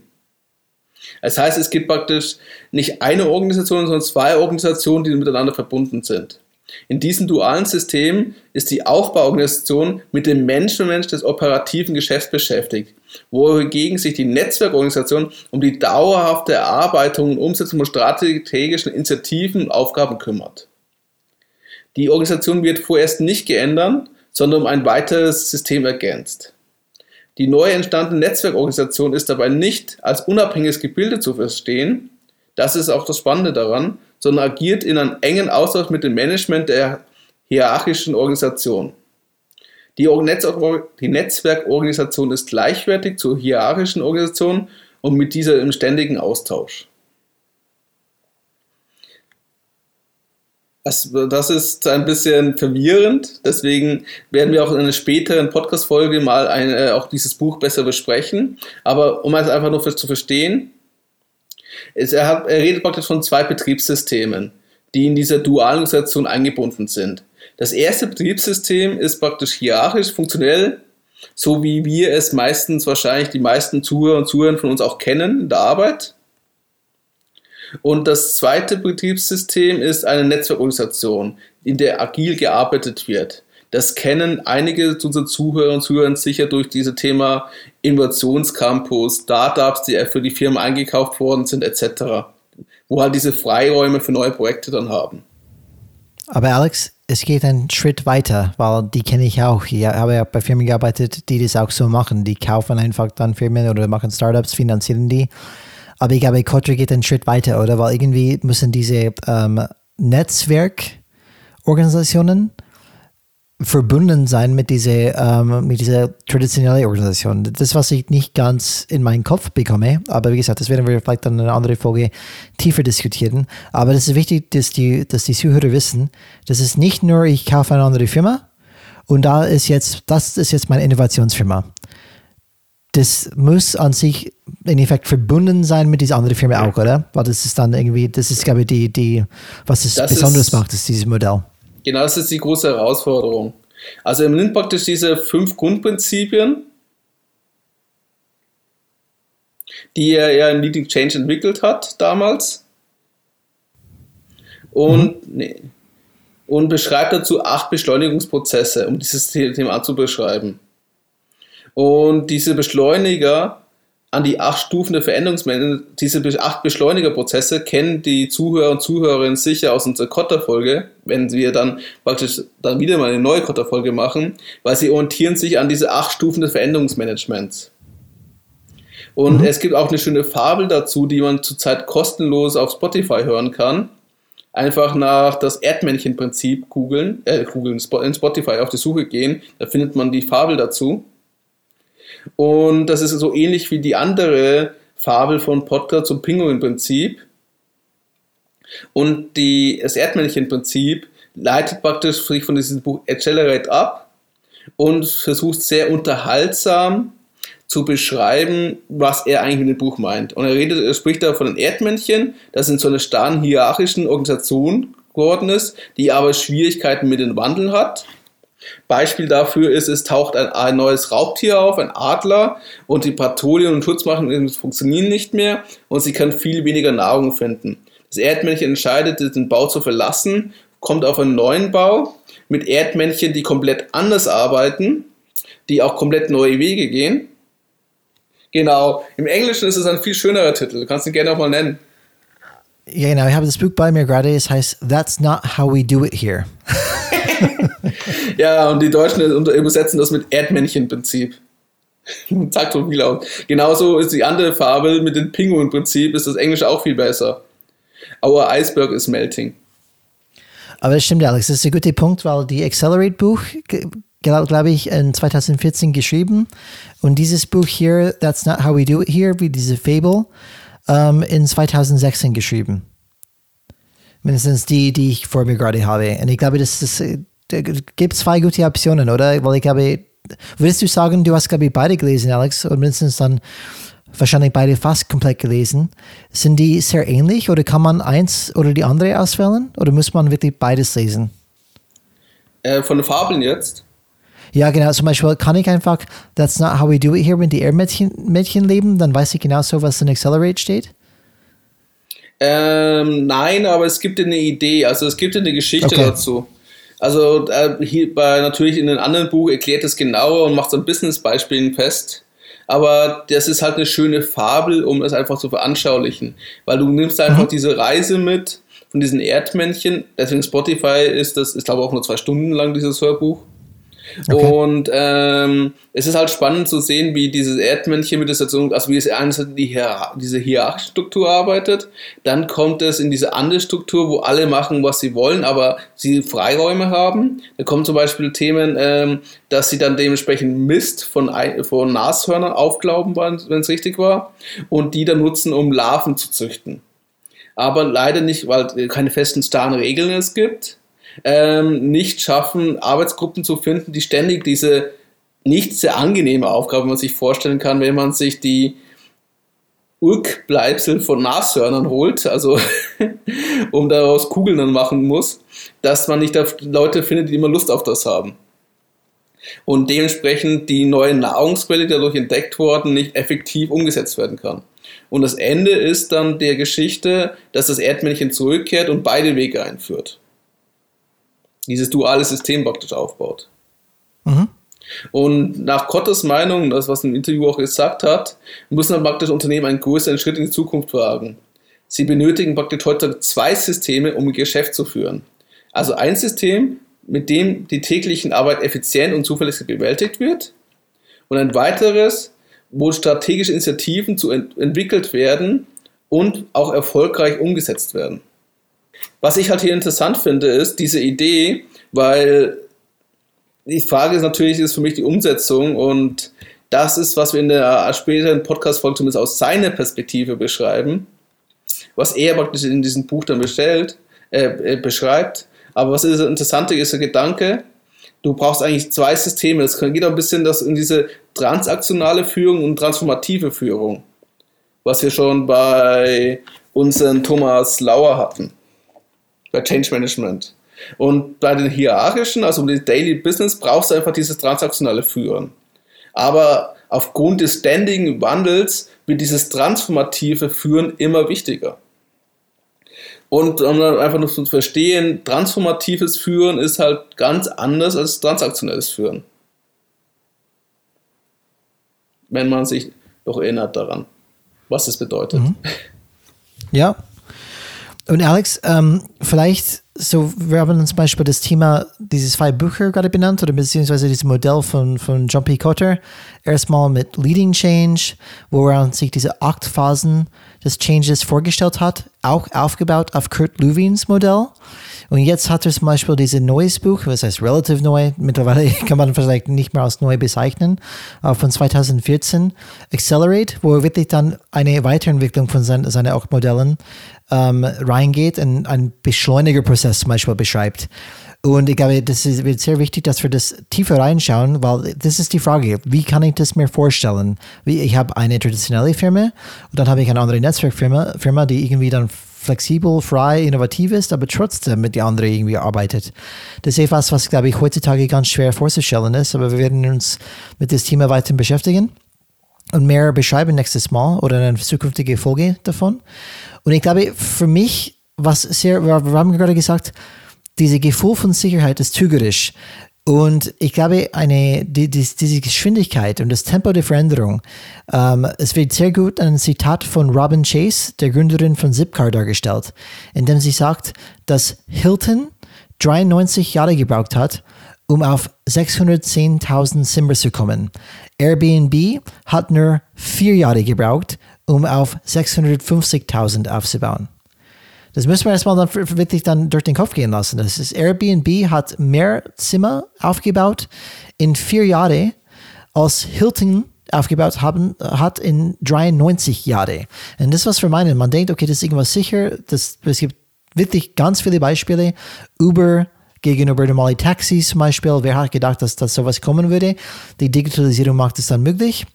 Das heißt, es gibt praktisch nicht eine Organisation, sondern zwei Organisationen, die miteinander verbunden sind. In diesem dualen System ist die Aufbauorganisation mit dem Menschenmensch des operativen Geschäfts beschäftigt, wohingegen sich die Netzwerkorganisation um die dauerhafte Erarbeitung und Umsetzung von strategischen Initiativen und Aufgaben kümmert. Die Organisation wird vorerst nicht geändert, sondern um ein weiteres System ergänzt. Die neu entstandene Netzwerkorganisation ist dabei nicht als unabhängiges Gebilde zu verstehen, das ist auch das Spannende daran, sondern agiert in einem engen Austausch mit dem Management der hierarchischen Organisation. Die, die Netzwerkorganisation ist gleichwertig zur hierarchischen Organisation und mit dieser im ständigen Austausch. Das, das, ist ein bisschen verwirrend, deswegen werden wir auch in einer späteren Podcast-Folge mal ein, äh, auch dieses Buch besser besprechen. Aber um es einfach nur für, zu verstehen, ist, er, hat, er redet praktisch von zwei Betriebssystemen, die in dieser dualen Organisation eingebunden sind. Das erste Betriebssystem ist praktisch hierarchisch, funktionell, so wie wir es meistens wahrscheinlich die meisten Zuhörer und Zuhörer von uns auch kennen in der Arbeit. Und das zweite Betriebssystem ist eine Netzwerkorganisation, in der agil gearbeitet wird. Das kennen einige unserer Zuhörer und Zuhörer sicher durch dieses Thema Innovationscampus, Startups, die für die Firmen eingekauft worden sind, etc. Wo halt diese Freiräume für neue Projekte dann haben. Aber Alex, es geht einen Schritt weiter, weil die kenne ich auch. Ich habe ja bei Firmen gearbeitet, die das auch so machen. Die kaufen einfach dann Firmen oder machen Startups, finanzieren die. Aber ich glaube, Kotre geht einen Schritt weiter, oder? Weil irgendwie müssen diese ähm, Netzwerkorganisationen verbunden sein mit dieser, ähm, mit dieser traditionellen Organisation. Das, was ich nicht ganz in meinen Kopf bekomme, aber wie gesagt, das werden wir vielleicht dann in einer anderen Folge tiefer diskutieren. Aber es ist wichtig, dass die, dass die Zuhörer wissen, das ist nicht nur, ich kaufe eine andere Firma und da ist jetzt, das ist jetzt meine Innovationsfirma. Das muss an sich in Effekt verbunden sein mit dieser anderen Firma auch, oder? Weil das ist dann irgendwie, das ist, glaube ich, die, die was es besonders macht, ist dieses Modell. Genau, das ist die große Herausforderung. Also er nimmt praktisch diese fünf Grundprinzipien, die er ja in Leading Change entwickelt hat damals und, mhm. nee, und beschreibt dazu acht Beschleunigungsprozesse, um dieses Thema zu beschreiben. Und diese Beschleuniger an die acht Stufen der Veränderungsmanagement, diese acht Beschleunigerprozesse kennen die Zuhörer und Zuhörerinnen sicher aus unserer Kotter-Folge, wenn wir dann praktisch dann wieder mal eine neue Kotter-Folge machen, weil sie orientieren sich an diese acht Stufen des Veränderungsmanagements. Und mhm. es gibt auch eine schöne Fabel dazu, die man zurzeit kostenlos auf Spotify hören kann. Einfach nach das Erdmännchen-Prinzip googeln, äh, googeln, in Spotify auf die Suche gehen, da findet man die Fabel dazu. Und das ist so ähnlich wie die andere Fabel von Potter zum Pinguin-Prinzip. Und die, das Erdmännchen-Prinzip leitet praktisch sich von diesem Buch Accelerate ab und versucht sehr unterhaltsam zu beschreiben, was er eigentlich mit dem Buch meint. Und er, redet, er spricht da von den Erdmännchen, das in so einer starren hierarchischen Organisation geworden ist, die aber Schwierigkeiten mit den Wandeln hat Beispiel dafür ist, es taucht ein, ein neues Raubtier auf, ein Adler, und die Patrouillen und Schutzmachen funktionieren nicht mehr und sie kann viel weniger Nahrung finden. Das Erdmännchen entscheidet, den Bau zu verlassen, kommt auf einen neuen Bau mit Erdmännchen, die komplett anders arbeiten, die auch komplett neue Wege gehen. Genau, im Englischen ist es ein viel schönerer Titel, du kannst ihn gerne auch mal nennen. Ja, genau, ich habe das Buch bei mir gerade, es heißt That's Not How We Do It Here. ja, und die Deutschen übersetzen das mit Erdmännchen-Prinzip. Sagt so viel aus. Genauso ist die andere Fabel mit dem Pinguin-Prinzip, ist das Englische auch viel besser. Our iceberg is melting. Aber das stimmt, Alex. Das ist ein guter Punkt, weil die Accelerate-Buch, glaube glaub ich, in 2014 geschrieben. Und dieses Buch hier, That's Not How We Do It Here, wie diese Fable, ähm, in 2016 geschrieben. Mindestens die, die ich vor mir gerade habe. Und ich glaube, das, ist, da gibt zwei gute Optionen, oder? Weil ich glaube, würdest du sagen, du hast, glaube ich, beide gelesen, Alex, und mindestens dann wahrscheinlich beide fast komplett gelesen. Sind die sehr ähnlich oder kann man eins oder die andere auswählen? Oder muss man wirklich beides lesen? Äh, von den Fabeln jetzt? Ja, genau. Zum Beispiel kann ich einfach, that's not how we do it here, wenn die Erdmädchen Mädchen leben, dann weiß ich genau so, was in Accelerate steht. Ähm, nein, aber es gibt eine Idee, also es gibt eine Geschichte okay. dazu. Also äh, hier bei natürlich in einem anderen Buch erklärt es genauer und macht so ein Business-Beispielen fest. Aber das ist halt eine schöne Fabel, um es einfach zu veranschaulichen. Weil du nimmst einfach mhm. diese Reise mit von diesen Erdmännchen. Deswegen Spotify ist das, ist glaube ich auch nur zwei Stunden lang dieses Hörbuch. Okay. Und ähm, es ist halt spannend zu sehen, wie dieses Erdmännchen mit der Station, also wie es einerseits die Hier diese hierarchische Struktur arbeitet, dann kommt es in diese andere Struktur, wo alle machen, was sie wollen, aber sie Freiräume haben. Da kommen zum Beispiel Themen, ähm, dass sie dann dementsprechend Mist von, von Nashörnern aufglauben, wenn es richtig war, und die dann nutzen, um Larven zu züchten. Aber leider nicht, weil keine festen starren Regeln es gibt ähm, nicht schaffen, Arbeitsgruppen zu finden, die ständig diese nicht sehr angenehme Aufgabe, man sich vorstellen kann, wenn man sich die Urkbleibsel von Nashörnern holt, also um daraus Kugeln dann machen muss, dass man nicht Leute findet, die immer Lust auf das haben. Und dementsprechend die neue Nahrungsquelle, die dadurch entdeckt worden, nicht effektiv umgesetzt werden kann. Und das Ende ist dann der Geschichte, dass das Erdmännchen zurückkehrt und beide Wege einführt dieses duale System praktisch aufbaut. Mhm. Und nach Kottes Meinung, das was im Interview auch gesagt hat, müssen dann praktisch Unternehmen einen größeren Schritt in die Zukunft wagen. Sie benötigen praktisch heute zwei Systeme, um ihr Geschäft zu führen. Also ein System, mit dem die täglichen Arbeit effizient und zuverlässig bewältigt wird und ein weiteres, wo strategische Initiativen zu ent entwickelt werden und auch erfolgreich umgesetzt werden. Was ich halt hier interessant finde, ist diese Idee, weil die Frage ist natürlich, ist für mich die Umsetzung und das ist, was wir in der späteren Podcast-Folge zumindest aus seiner Perspektive beschreiben, was er praktisch in diesem Buch dann bestellt, äh, äh, beschreibt. Aber was ist das ist der Gedanke, du brauchst eigentlich zwei Systeme. Es geht auch ein bisschen das in diese transaktionale Führung und transformative Führung, was wir schon bei unseren Thomas Lauer hatten bei Change Management. Und bei den hierarchischen, also dem Daily Business, brauchst du einfach dieses transaktionale Führen. Aber aufgrund des ständigen Wandels wird dieses transformative Führen immer wichtiger. Und um einfach nur zu verstehen, transformatives Führen ist halt ganz anders als transaktionelles Führen. Wenn man sich doch erinnert daran, was es bedeutet. Mhm. Ja, und Alex, ähm, vielleicht so, wir haben zum Beispiel das Thema dieses zwei Bücher gerade benannt oder beziehungsweise dieses Modell von, von John P. Cotter. Erstmal mit Leading Change, wo er sich diese acht Phasen des Changes vorgestellt hat, auch aufgebaut auf Kurt Lewins Modell. Und jetzt hat er zum Beispiel dieses neues Buch, was heißt relativ neu, mittlerweile kann man vielleicht nicht mehr als neu bezeichnen, äh, von 2014, Accelerate, wo er wirklich dann eine Weiterentwicklung von seinen, seinen auch Modellen ähm, reingeht und einen Beschleunigerprozess zum Beispiel beschreibt. Und ich glaube, das wird sehr wichtig, dass wir das tiefer reinschauen, weil das ist die Frage, wie kann ich das mir vorstellen? Ich habe eine traditionelle Firma und dann habe ich eine andere Netzwerkfirma, Firma, die irgendwie dann flexibel, frei, innovativ ist, aber trotzdem mit den anderen irgendwie arbeitet. Das ist etwas, was, glaube ich, heutzutage ganz schwer vorzustellen ist, aber wir werden uns mit dem Thema weiter beschäftigen und mehr beschreiben nächstes Mal oder eine zukünftige Folge davon. Und ich glaube, für mich, was sehr, wir haben gerade gesagt, diese Gefühl von Sicherheit ist zügerisch. Und ich glaube, eine, die, die, diese Geschwindigkeit und das Tempo der Veränderung, ähm, es wird sehr gut ein Zitat von Robin Chase, der Gründerin von Zipcar, dargestellt, in dem sie sagt, dass Hilton 93 Jahre gebraucht hat, um auf 610.000 Zimmer zu kommen. Airbnb hat nur vier Jahre gebraucht, um auf 650.000 aufzubauen. Das müssen wir erstmal dann wirklich dann durch den Kopf gehen lassen. Das ist Airbnb hat mehr Zimmer aufgebaut in vier Jahren als Hilton aufgebaut haben, hat in 93 Jahren. Und das, was wir meinen, man denkt, okay, das ist irgendwas sicher. Das, es gibt wirklich ganz viele Beispiele. Uber gegenüber normalen Taxis zum Beispiel. Wer hat gedacht, dass das sowas kommen würde? Die Digitalisierung macht es dann möglich.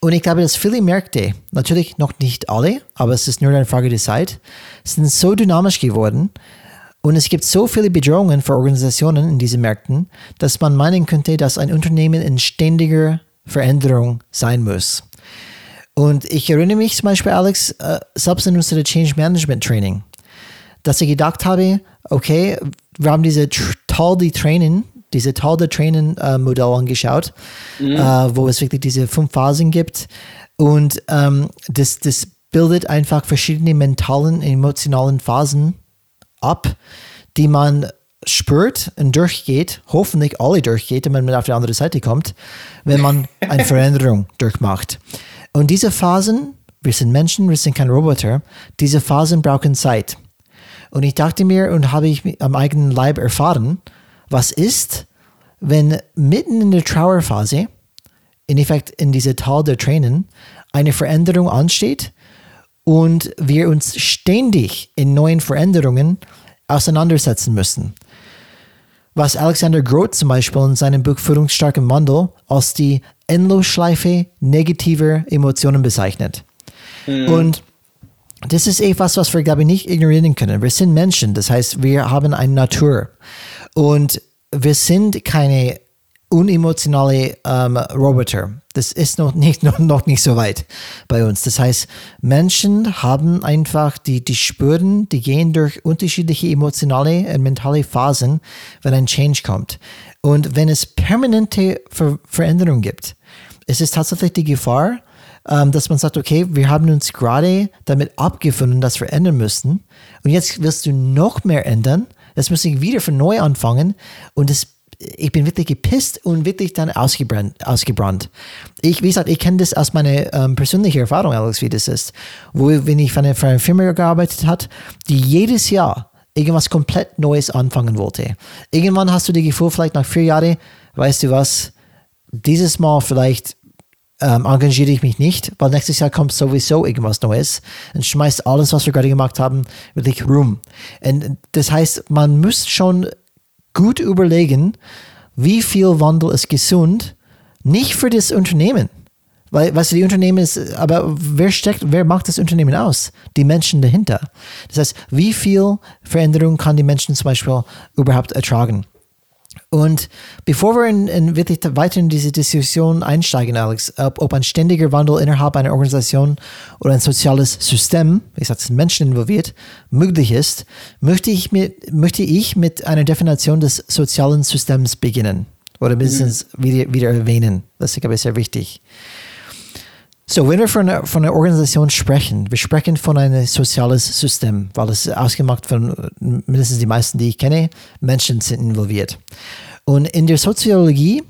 Und ich glaube, dass viele Märkte, natürlich noch nicht alle, aber es ist nur eine Frage der Zeit, sind so dynamisch geworden und es gibt so viele Bedrohungen für Organisationen in diesen Märkten, dass man meinen könnte, dass ein Unternehmen in ständiger Veränderung sein muss. Und ich erinnere mich zum Beispiel, Alex, äh, selbst in unserem Change Management Training, dass ich gedacht habe, okay, wir haben diese die Tränen, diese der Tränen äh, Modell angeschaut, mhm. äh, wo es wirklich diese fünf Phasen gibt. Und ähm, das, das bildet einfach verschiedene mentalen, emotionalen Phasen ab, die man spürt und durchgeht, hoffentlich alle durchgeht, wenn man auf die andere Seite kommt, wenn man eine Veränderung durchmacht. Und diese Phasen, wir sind Menschen, wir sind kein Roboter, diese Phasen brauchen Zeit. Und ich dachte mir und habe ich am eigenen Leib erfahren, was ist, wenn mitten in der Trauerphase, in Effekt in diese Tal der Tränen, eine Veränderung ansteht und wir uns ständig in neuen Veränderungen auseinandersetzen müssen. Was Alexander Groth zum Beispiel in seinem Buch Führungsstark im Wandel als die Endlosschleife negativer Emotionen bezeichnet. Mhm. Und das ist etwas, was wir, glaube ich, nicht ignorieren können. Wir sind Menschen, das heißt, wir haben eine Natur. Und wir sind keine unemotionale ähm, Roboter. Das ist noch nicht, noch, noch nicht so weit bei uns. Das heißt, Menschen haben einfach, die, die spüren, die gehen durch unterschiedliche emotionale und mentale Phasen, wenn ein Change kommt. Und wenn es permanente Ver Veränderungen gibt, ist es tatsächlich die Gefahr, ähm, dass man sagt, okay, wir haben uns gerade damit abgefunden, dass wir ändern müssen. Und jetzt wirst du noch mehr ändern. Das muss ich wieder von neu anfangen. Und das ich bin wirklich gepisst und wirklich dann ausgebrannt. ausgebrannt. Ich, wie gesagt, ich kenne das aus meiner ähm, persönlichen Erfahrung, Alex, wie das ist. Wo, wenn ich für eine, Firma gearbeitet habe, die jedes Jahr irgendwas komplett Neues anfangen wollte. Irgendwann hast du das Gefühl, vielleicht nach vier Jahren, weißt du was, dieses Mal vielleicht ähm, engagiere ich mich nicht, weil nächstes Jahr kommt sowieso irgendwas Neues und schmeißt alles, was wir gerade gemacht haben, wirklich rum. Und das heißt, man muss schon gut überlegen, wie viel Wandel ist gesund, nicht für das Unternehmen. Weil, weißt du, die Unternehmen ist, aber wer steckt, wer macht das Unternehmen aus? Die Menschen dahinter. Das heißt, wie viel Veränderung kann die Menschen zum Beispiel überhaupt ertragen? Und bevor wir in, in wirklich weiter in diese Diskussion einsteigen, Alex, ob, ob, ein ständiger Wandel innerhalb einer Organisation oder ein soziales System, wie gesagt, Menschen involviert, möglich ist, möchte ich mit, möchte ich mit einer Definition des sozialen Systems beginnen oder mindestens mhm. wieder, wieder erwähnen. Das ist, glaube ich, sehr wichtig. So, wenn wir von von einer Organisation sprechen, wir sprechen von einem soziales System, weil es ausgemacht von mindestens die meisten, die ich kenne, Menschen sind involviert. Und in der Soziologie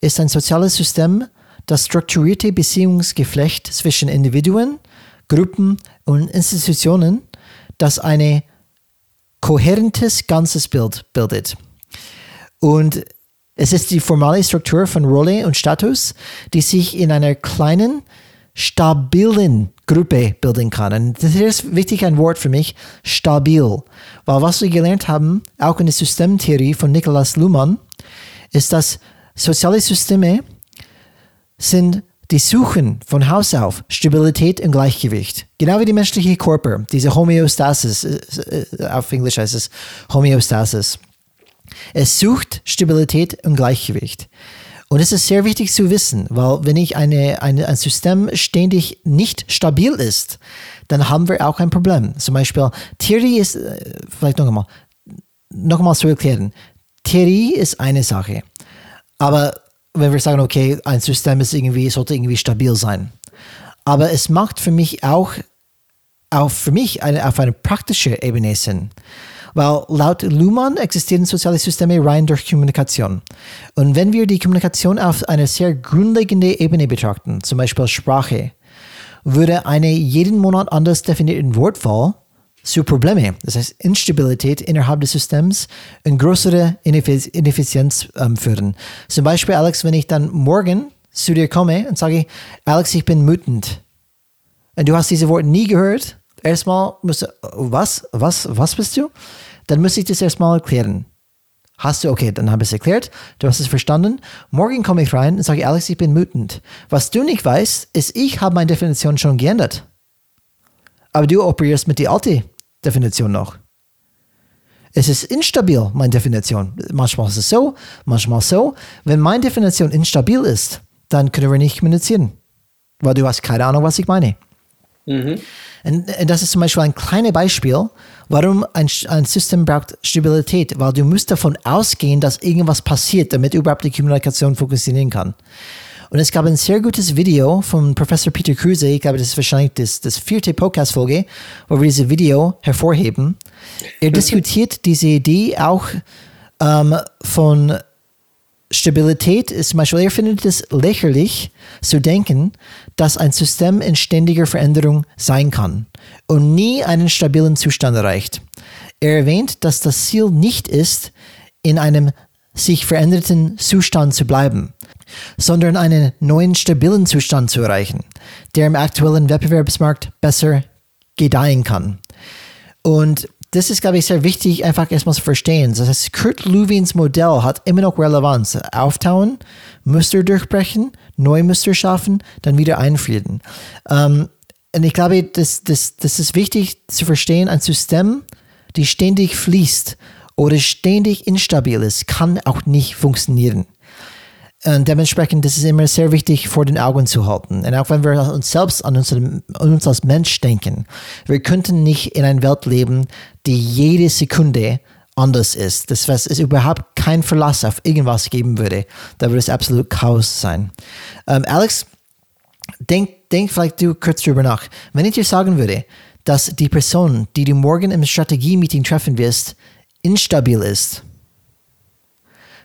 ist ein soziales System das strukturierte Beziehungsgeflecht zwischen Individuen, Gruppen und Institutionen, das ein kohärentes ganzes Bild bildet. Und es ist die formale Struktur von Rolle und Status, die sich in einer kleinen, stabilen Gruppe bilden kann. Und das ist wichtig ein Wort für mich, stabil. Weil was wir gelernt haben, auch in der Systemtheorie von Nikolaus Luhmann, ist, dass soziale Systeme sind die suchen von Haus auf Stabilität und Gleichgewicht. Genau wie die menschliche Körper, diese Homöostasis, auf Englisch heißt es Homöostasis. Es sucht Stabilität und Gleichgewicht. Und es ist sehr wichtig zu wissen, weil wenn ich eine, eine, ein System ständig nicht stabil ist, dann haben wir auch ein Problem. Zum Beispiel, Theorie ist, äh, vielleicht noch einmal, noch einmal zu erklären. Theorie ist eine Sache. Aber wenn wir sagen, okay, ein System ist irgendwie, sollte irgendwie stabil sein. Aber es macht für mich auch, auch für mich eine, auf eine praktische Ebene Sinn. Weil laut Luhmann existieren soziale Systeme rein durch Kommunikation. Und wenn wir die Kommunikation auf einer sehr grundlegenden Ebene betrachten, zum Beispiel Sprache, würde eine jeden Monat anders definierten Wortwahl zu Probleme, das heißt Instabilität innerhalb des Systems und größere Ineffizienz ähm, führen. Zum Beispiel, Alex, wenn ich dann morgen zu dir komme und sage, Alex, ich bin wütend. Und du hast diese Worte nie gehört, erstmal musst du, was, was, was bist du? Dann muss ich das erstmal erklären. Hast du, okay, dann habe ich es erklärt, du hast es verstanden. Morgen komme ich rein und sage, Alex, ich bin wütend. Was du nicht weißt, ist, ich habe meine Definition schon geändert. Aber du operierst mit der alten Definition noch. Es ist instabil, meine Definition. Manchmal ist es so, manchmal so. Wenn meine Definition instabil ist, dann können wir nicht kommunizieren. Weil du hast keine Ahnung, was ich meine. Mhm. Und das ist zum Beispiel ein kleines Beispiel, warum ein, ein System braucht Stabilität, weil du musst davon ausgehen, dass irgendwas passiert, damit überhaupt die Kommunikation funktionieren kann. Und es gab ein sehr gutes Video von Professor Peter Kruse, ich glaube, das ist wahrscheinlich das, das vierte Podcast-Folge, wo wir dieses Video hervorheben. Er diskutiert diese Idee auch ähm, von Stabilität ist zum Beispiel, er findet es lächerlich zu denken, dass ein System in ständiger Veränderung sein kann und nie einen stabilen Zustand erreicht. Er erwähnt, dass das Ziel nicht ist, in einem sich veränderten Zustand zu bleiben, sondern einen neuen stabilen Zustand zu erreichen, der im aktuellen Wettbewerbsmarkt besser gedeihen kann. Und das ist, glaube ich, sehr wichtig, einfach erstmal zu verstehen. Das heißt, Kurt Lewins Modell hat immer noch Relevanz. Auftauen, Muster durchbrechen, neue Muster schaffen, dann wieder einfrieden. Ähm, und ich glaube, das, das, das ist wichtig zu verstehen. Ein System, die ständig fließt oder ständig instabil ist, kann auch nicht funktionieren. Und dementsprechend das ist immer sehr wichtig vor den Augen zu halten. Und auch wenn wir uns selbst an, unseren, an uns als Mensch denken, wir könnten nicht in einer Welt leben, die jede Sekunde anders ist. Das heißt, es überhaupt kein Verlass auf irgendwas geben würde. Da würde es absolut Chaos sein. Ähm, Alex, denk, denk vielleicht du kurz drüber nach. Wenn ich dir sagen würde, dass die Person, die du morgen im Strategie-Meeting treffen wirst, instabil ist,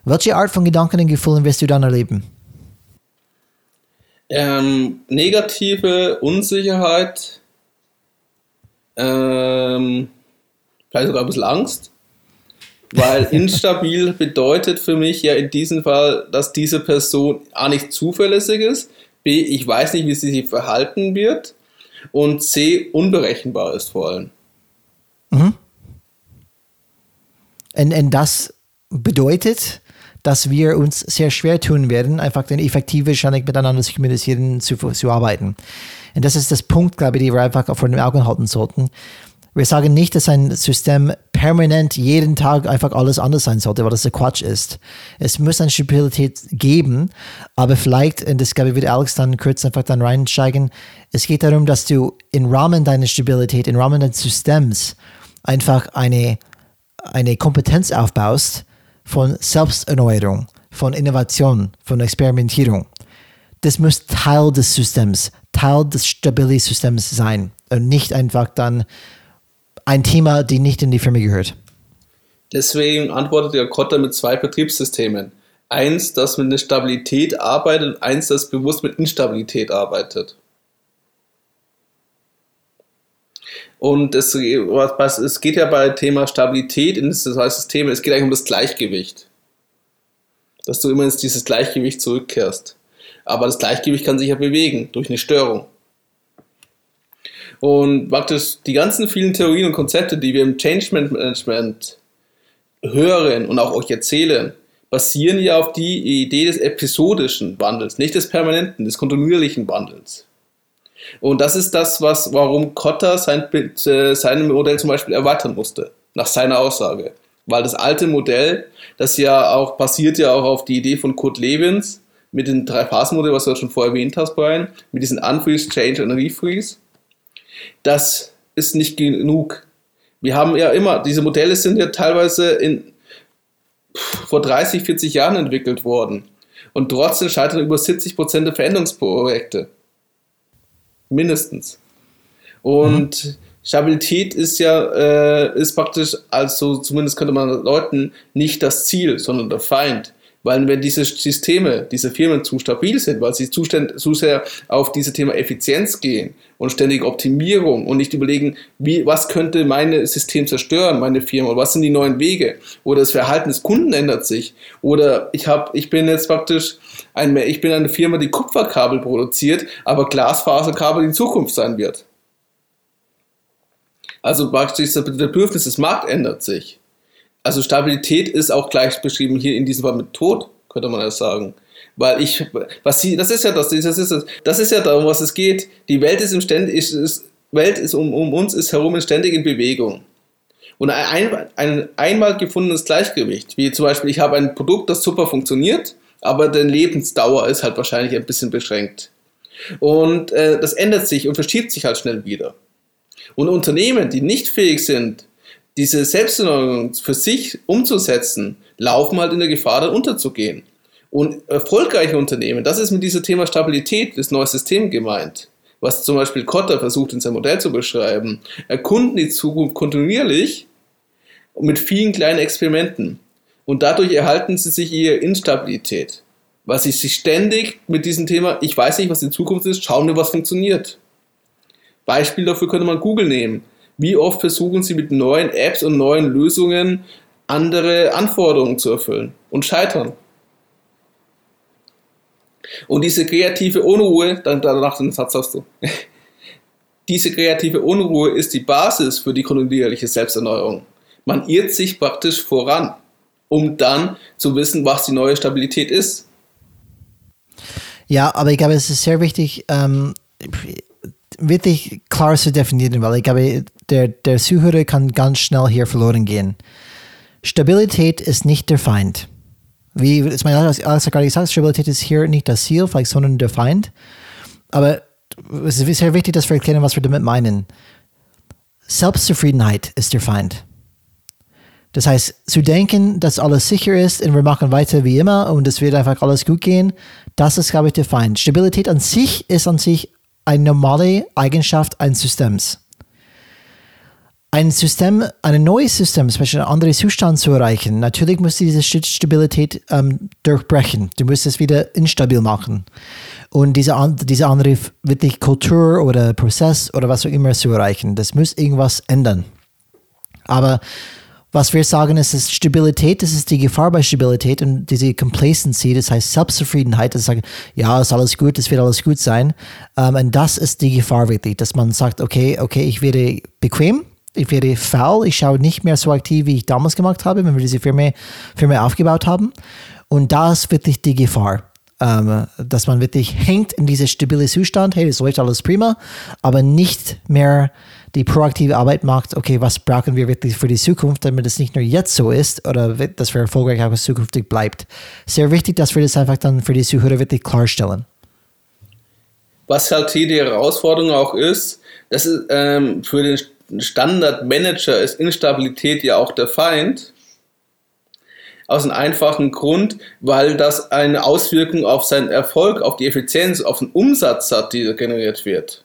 welche Art von Gedanken und Gefühlen wirst du dann erleben? Ähm, negative Unsicherheit, ähm, vielleicht sogar ein bisschen Angst, weil instabil bedeutet für mich ja in diesem Fall, dass diese Person A nicht zuverlässig ist, B, ich weiß nicht, wie sie sich verhalten wird und C, unberechenbar ist vor allem. Mhm. Und, und das bedeutet, dass wir uns sehr schwer tun werden, einfach den effektiv wahrscheinlich miteinander zu kommunizieren, zu, zu arbeiten. Und das ist das Punkt, glaube ich, den wir einfach vor den Augen halten sollten. Wir sagen nicht, dass ein System permanent jeden Tag einfach alles anders sein sollte, weil das der Quatsch ist. Es muss eine Stabilität geben, aber vielleicht, und das glaube ich, wird Alex dann kurz einfach dann reinsteigen, es geht darum, dass du im Rahmen deiner Stabilität, im Rahmen deines Systems einfach eine, eine Kompetenz aufbaust, von Selbsterneuerung, von Innovation, von Experimentierung. Das muss Teil des Systems, Teil des stabilen Systems sein und nicht einfach dann ein Thema, die nicht in die Firma gehört. Deswegen antwortet ja Kotter mit zwei Betriebssystemen. Eins, das mit der Stabilität arbeitet und eins, das bewusst mit Instabilität arbeitet. Und es, was, es geht ja bei Thema Stabilität, das heißt das Thema, es geht eigentlich um das Gleichgewicht. Dass du immer in dieses Gleichgewicht zurückkehrst. Aber das Gleichgewicht kann sich ja bewegen durch eine Störung. Und praktisch die ganzen vielen Theorien und Konzepte, die wir im Change Management hören und auch euch erzählen, basieren ja auf die Idee des episodischen Wandels, nicht des permanenten, des kontinuierlichen Wandels. Und das ist das, was, warum Kotter sein, äh, sein Modell zum Beispiel erweitern musste, nach seiner Aussage. Weil das alte Modell, das ja auch basiert ja auch auf die Idee von Kurt Lewins mit dem Drei-Phasen-Modell, was du ja schon vorher erwähnt hast, Brian, mit diesen Unfreeze, Change und Refreeze. Das ist nicht genug. Wir haben ja immer, diese Modelle sind ja teilweise in, vor 30, 40 Jahren entwickelt worden. Und trotzdem scheitern über 70 Prozent der Veränderungsprojekte. Mindestens. Und mhm. Stabilität ist ja, äh, ist praktisch, also zumindest könnte man Leuten nicht das Ziel, sondern der Feind. Weil wenn diese Systeme, diese Firmen zu stabil sind, weil sie zu, zu sehr auf dieses Thema Effizienz gehen und ständig Optimierung und nicht überlegen, wie, was könnte mein System zerstören, meine Firma, oder was sind die neuen Wege, oder das Verhalten des Kunden ändert sich, oder ich habe, ich bin jetzt praktisch ein, ich bin eine Firma, die Kupferkabel produziert, aber Glasfaserkabel in Zukunft sein wird. Also praktisch das Bedürfnis des Marktes ändert sich also Stabilität ist auch gleich beschrieben hier in diesem Fall mit Tod, könnte man ja sagen. Weil ich, was sie, das ist ja das, das ist, das ist ja darum, was es geht. Die Welt ist im ständig, ist, ist, Welt ist um, um uns ist herum in ständigen Bewegung. Und ein, ein einmal gefundenes Gleichgewicht, wie zum Beispiel, ich habe ein Produkt, das super funktioniert, aber die Lebensdauer ist halt wahrscheinlich ein bisschen beschränkt. Und äh, das ändert sich und verschiebt sich halt schnell wieder. Und Unternehmen, die nicht fähig sind, diese Selbsterneuerung für sich umzusetzen, laufen halt in der Gefahr, da unterzugehen. Und erfolgreiche Unternehmen, das ist mit diesem Thema Stabilität, das neue System gemeint, was zum Beispiel Kotter versucht in seinem Modell zu beschreiben, erkunden die Zukunft kontinuierlich mit vielen kleinen Experimenten. Und dadurch erhalten sie sich ihre Instabilität. Was sie sich ständig mit diesem Thema, ich weiß nicht, was die Zukunft ist, schauen wir, was funktioniert. Beispiel dafür könnte man Google nehmen. Wie oft versuchen sie mit neuen Apps und neuen Lösungen andere Anforderungen zu erfüllen und scheitern. Und diese kreative Unruhe, dann danach den Satz hast du. diese kreative Unruhe ist die Basis für die kontinuierliche Selbsterneuerung. Man irrt sich praktisch voran, um dann zu wissen, was die neue Stabilität ist. Ja, aber ich glaube, es ist sehr wichtig, ähm, wirklich klar zu definieren, weil ich glaube, der, der Zuhörer kann ganz schnell hier verloren gehen. Stabilität ist nicht der Feind. Wie ist mein Alex gerade gesagt, Stabilität ist hier nicht das Ziel, vielleicht, sondern der Feind. Aber es ist sehr wichtig, dass wir erklären, was wir damit meinen. Selbstzufriedenheit ist der Feind. Das heißt, zu denken, dass alles sicher ist und wir machen weiter wie immer und es wird einfach alles gut gehen, das ist, glaube ich, der Feind. Stabilität an sich ist an sich eine normale Eigenschaft eines Systems. Ein System, ein neues System, zum Beispiel einen anderen Zustand zu erreichen, natürlich musst du diese Stabilität ähm, durchbrechen. Du musst es wieder instabil machen. Und diese, diese andere wirklich Kultur oder Prozess oder was auch immer zu erreichen, das muss irgendwas ändern. Aber was wir sagen, ist, ist Stabilität, das ist die Gefahr bei Stabilität und diese Complacency, das heißt Selbstzufriedenheit, das sagt, ja, ist alles gut, es wird alles gut sein. Um, ähm, und das ist die Gefahr wirklich, dass man sagt, okay, okay, ich werde bequem, ich werde faul, ich schaue nicht mehr so aktiv, wie ich damals gemacht habe, wenn wir diese Firma, Firma aufgebaut haben. Und da ist wirklich die Gefahr. Ähm, dass man wirklich hängt in diesem stabilen Zustand, hey, das läuft alles prima, aber nicht mehr die proaktive Arbeit macht, okay, was brauchen wir wirklich für die Zukunft, damit es nicht nur jetzt so ist oder dass wir erfolgreich auch zukünftig bleibt. Sehr wichtig, dass wir das einfach dann für die Zuhörer wirklich klarstellen. Was halt hier die Herausforderung auch ist, das ist ähm, für den Standardmanager ist Instabilität ja auch der Feind. Aus einem einfachen Grund, weil das eine Auswirkung auf seinen Erfolg, auf die Effizienz, auf den Umsatz hat, die generiert wird.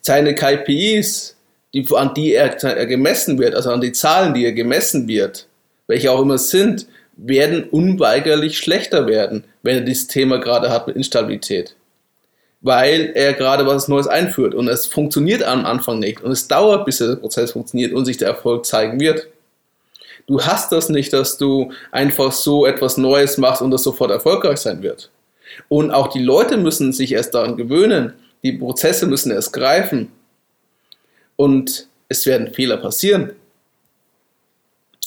Seine KPIs, die, an die er gemessen wird, also an die Zahlen, die er gemessen wird, welche auch immer sind, werden unweigerlich schlechter werden, wenn er dieses Thema gerade hat mit Instabilität. Weil er gerade was Neues einführt und es funktioniert am Anfang nicht und es dauert, bis der Prozess funktioniert und sich der Erfolg zeigen wird. Du hast das nicht, dass du einfach so etwas Neues machst und das sofort erfolgreich sein wird. Und auch die Leute müssen sich erst daran gewöhnen, die Prozesse müssen erst greifen und es werden Fehler passieren.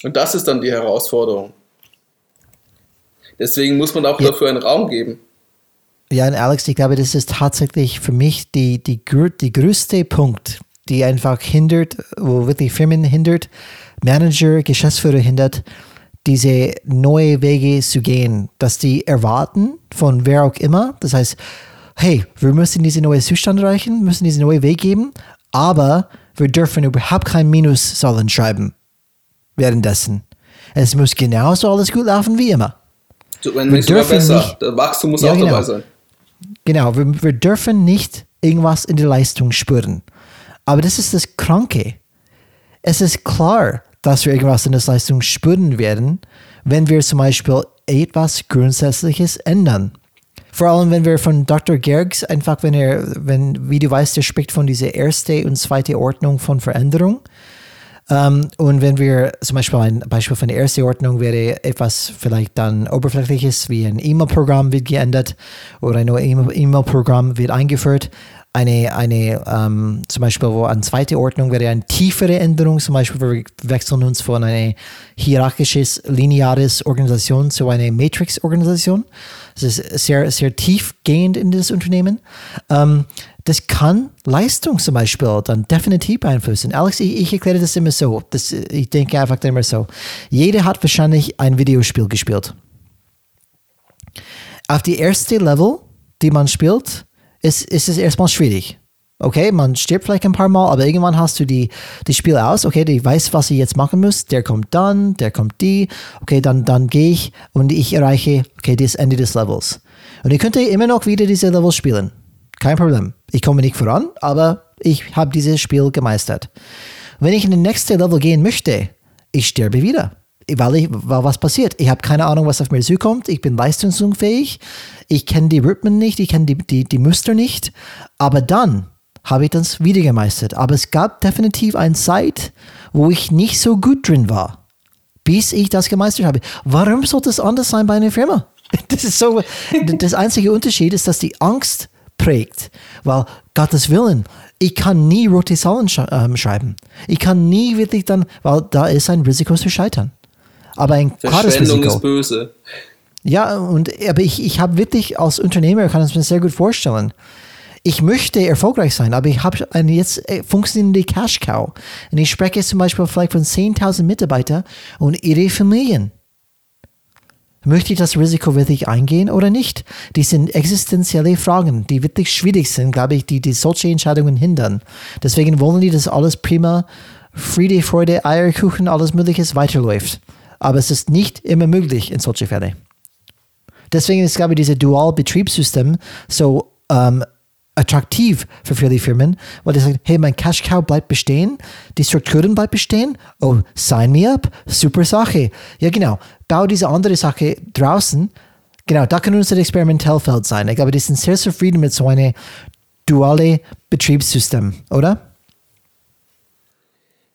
Und das ist dann die Herausforderung. Deswegen muss man auch dafür einen Raum geben. Ja, und Alex, ich glaube, das ist tatsächlich für mich die, die, die größte Punkt, die einfach hindert, wo wirklich Firmen hindert, Manager, Geschäftsführer hindert, diese neue Wege zu gehen, dass die erwarten von wer auch immer. Das heißt, hey, wir müssen diese neue Zustand erreichen, müssen diese neue Weg geben, aber wir dürfen überhaupt kein Minuszahlen schreiben währenddessen. Es muss genauso alles gut laufen wie immer. Wenn wir dürfen besser. Nicht, der Wachstum muss ja, auch genau. dabei sein. Genau, wir, wir dürfen nicht irgendwas in der Leistung spüren. Aber das ist das Kranke. Es ist klar, dass wir irgendwas in der Leistung spüren werden, wenn wir zum Beispiel etwas Grundsätzliches ändern. Vor allem, wenn wir von Dr. Gergs einfach, wenn er, wenn, wie du weißt, er spricht von dieser erste und zweite Ordnung von Veränderung. Ähm, und wenn wir zum Beispiel ein Beispiel von der ersten Ordnung wäre etwas vielleicht dann oberflächliches wie ein E-Mail-Programm wird geändert oder ein E-Mail-Programm wird eingeführt. Eine, eine ähm, zum Beispiel, wo eine zweite Ordnung wäre eine tiefere Änderung, zum Beispiel wir wechseln uns von einer hierarchisches, lineares Organisation zu einer Matrix-Organisation. Das ist sehr, sehr tiefgehend in das Unternehmen. Ähm, das kann Leistung zum Beispiel dann definitiv beeinflussen. Alex, ich, ich erkläre das immer so. Das, ich denke einfach immer so. Jeder hat wahrscheinlich ein Videospiel gespielt. Auf die erste Level die man spielt, ist, ist es erstmal schwierig. Okay, man stirbt vielleicht ein paar Mal, aber irgendwann hast du die, die Spiel aus. Okay, die weiß, was sie jetzt machen muss. Der kommt dann, der kommt die. Okay, dann, dann gehe ich und ich erreiche, okay, das Ende des Levels. Und ich könnte immer noch wieder diese Levels spielen. Kein Problem. Ich komme nicht voran, aber ich habe dieses Spiel gemeistert. Wenn ich in den nächsten Level gehen möchte, ich sterbe wieder. Weil, ich, weil was passiert? Ich habe keine Ahnung, was auf mir zukommt. Ich bin leistungsunfähig. Ich kenne die Rhythmen nicht. Ich kenne die, die, die Muster nicht. Aber dann habe ich das wieder gemeistert. Aber es gab definitiv eine Zeit, wo ich nicht so gut drin war, bis ich das gemeistert habe. Warum sollte es anders sein bei einer Firma? Das ist so. Das einzige Unterschied ist, dass die Angst prägt, weil Gottes Willen, ich kann nie rote Zahlen sch ähm, schreiben. Ich kann nie wirklich dann, weil da ist ein Risiko zu scheitern. Aber ein Verschwendung ist böse. Ja, und aber ich, ich habe wirklich als Unternehmer kann es mir sehr gut vorstellen. Ich möchte erfolgreich sein, aber ich habe eine jetzt äh, funktionierende Cash Cow. Und ich spreche zum Beispiel vielleicht von 10.000 Mitarbeitern und ihre Familien. Möchte ich das Risiko wirklich eingehen oder nicht? Die sind existenzielle Fragen, die wirklich schwierig sind, glaube ich, die, die solche Entscheidungen hindern. Deswegen wollen die, dass alles prima, Friede, Freude, Eierkuchen, alles Mögliche weiterläuft. Aber es ist nicht immer möglich in solchen Fällen. Deswegen ist, glaube ich, dieses Dual-Betriebssystem so ähm, attraktiv für viele Firmen, weil die sagen, hey, mein Cash Cow bleibt bestehen, die Strukturen bleiben bestehen, oh, sign me up, super Sache. Ja, genau, bau diese andere Sache draußen, genau, da kann unser Experimentellfeld sein. Ich glaube, die sind sehr zufrieden mit so einem duale Betriebssystem, oder?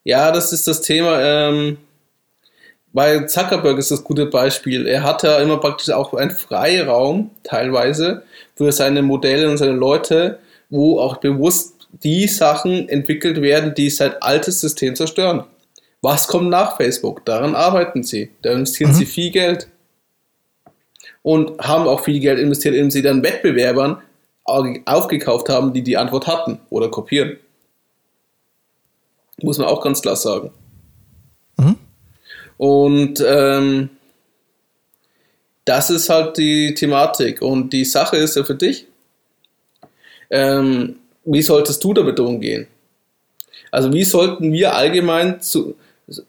Ja, das ist das Thema. Ähm, bei Zuckerberg ist das gute Beispiel. Er hat ja immer praktisch auch einen Freiraum, teilweise, für seine Modelle und seine Leute, wo auch bewusst die Sachen entwickelt werden, die sein altes System zerstören. Was kommt nach Facebook? Daran arbeiten sie. Da investieren mhm. sie viel Geld. Und haben auch viel Geld investiert, indem sie dann Wettbewerbern aufgekauft haben, die die Antwort hatten oder kopieren. Muss man auch ganz klar sagen. Mhm. Und ähm, das ist halt die Thematik. Und die Sache ist ja für dich, ähm, wie solltest du damit umgehen? Also wie sollten wir allgemein zu,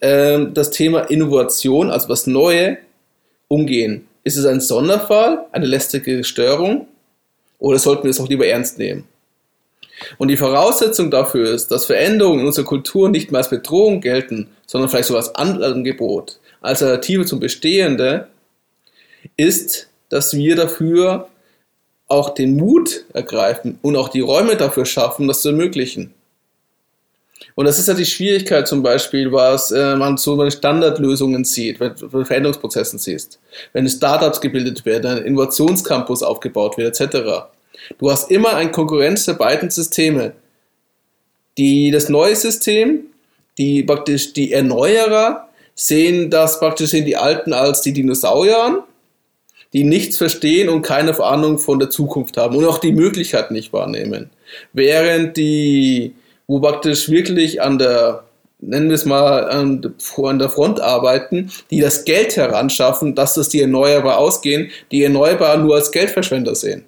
ähm, das Thema Innovation, also was Neue, umgehen? Ist es ein Sonderfall, eine lästige Störung oder sollten wir es auch lieber ernst nehmen? Und die Voraussetzung dafür ist, dass Veränderungen in unserer Kultur nicht mehr als Bedrohung gelten, sondern vielleicht so als Angebot, Alternative zum Bestehende, ist, dass wir dafür auch den Mut ergreifen und auch die Räume dafür schaffen, das zu ermöglichen. Und das ist ja die Schwierigkeit zum Beispiel, was äh, man so Standardlösungen sieht, wenn du Veränderungsprozessen siehst. Wenn Startups gebildet werden, ein Innovationscampus aufgebaut wird, etc. Du hast immer eine Konkurrenz der beiden Systeme. Die, das neue System, die praktisch die Erneuerer, sehen das praktisch sehen die Alten als die Dinosaurier an die nichts verstehen und keine Ahnung von der Zukunft haben und auch die Möglichkeit nicht wahrnehmen. Während die, wo praktisch wirklich an der, nennen wir es mal, an der Front arbeiten, die das Geld heranschaffen, dass das die Erneuerbar ausgehen, die Erneuerbar nur als Geldverschwender sehen.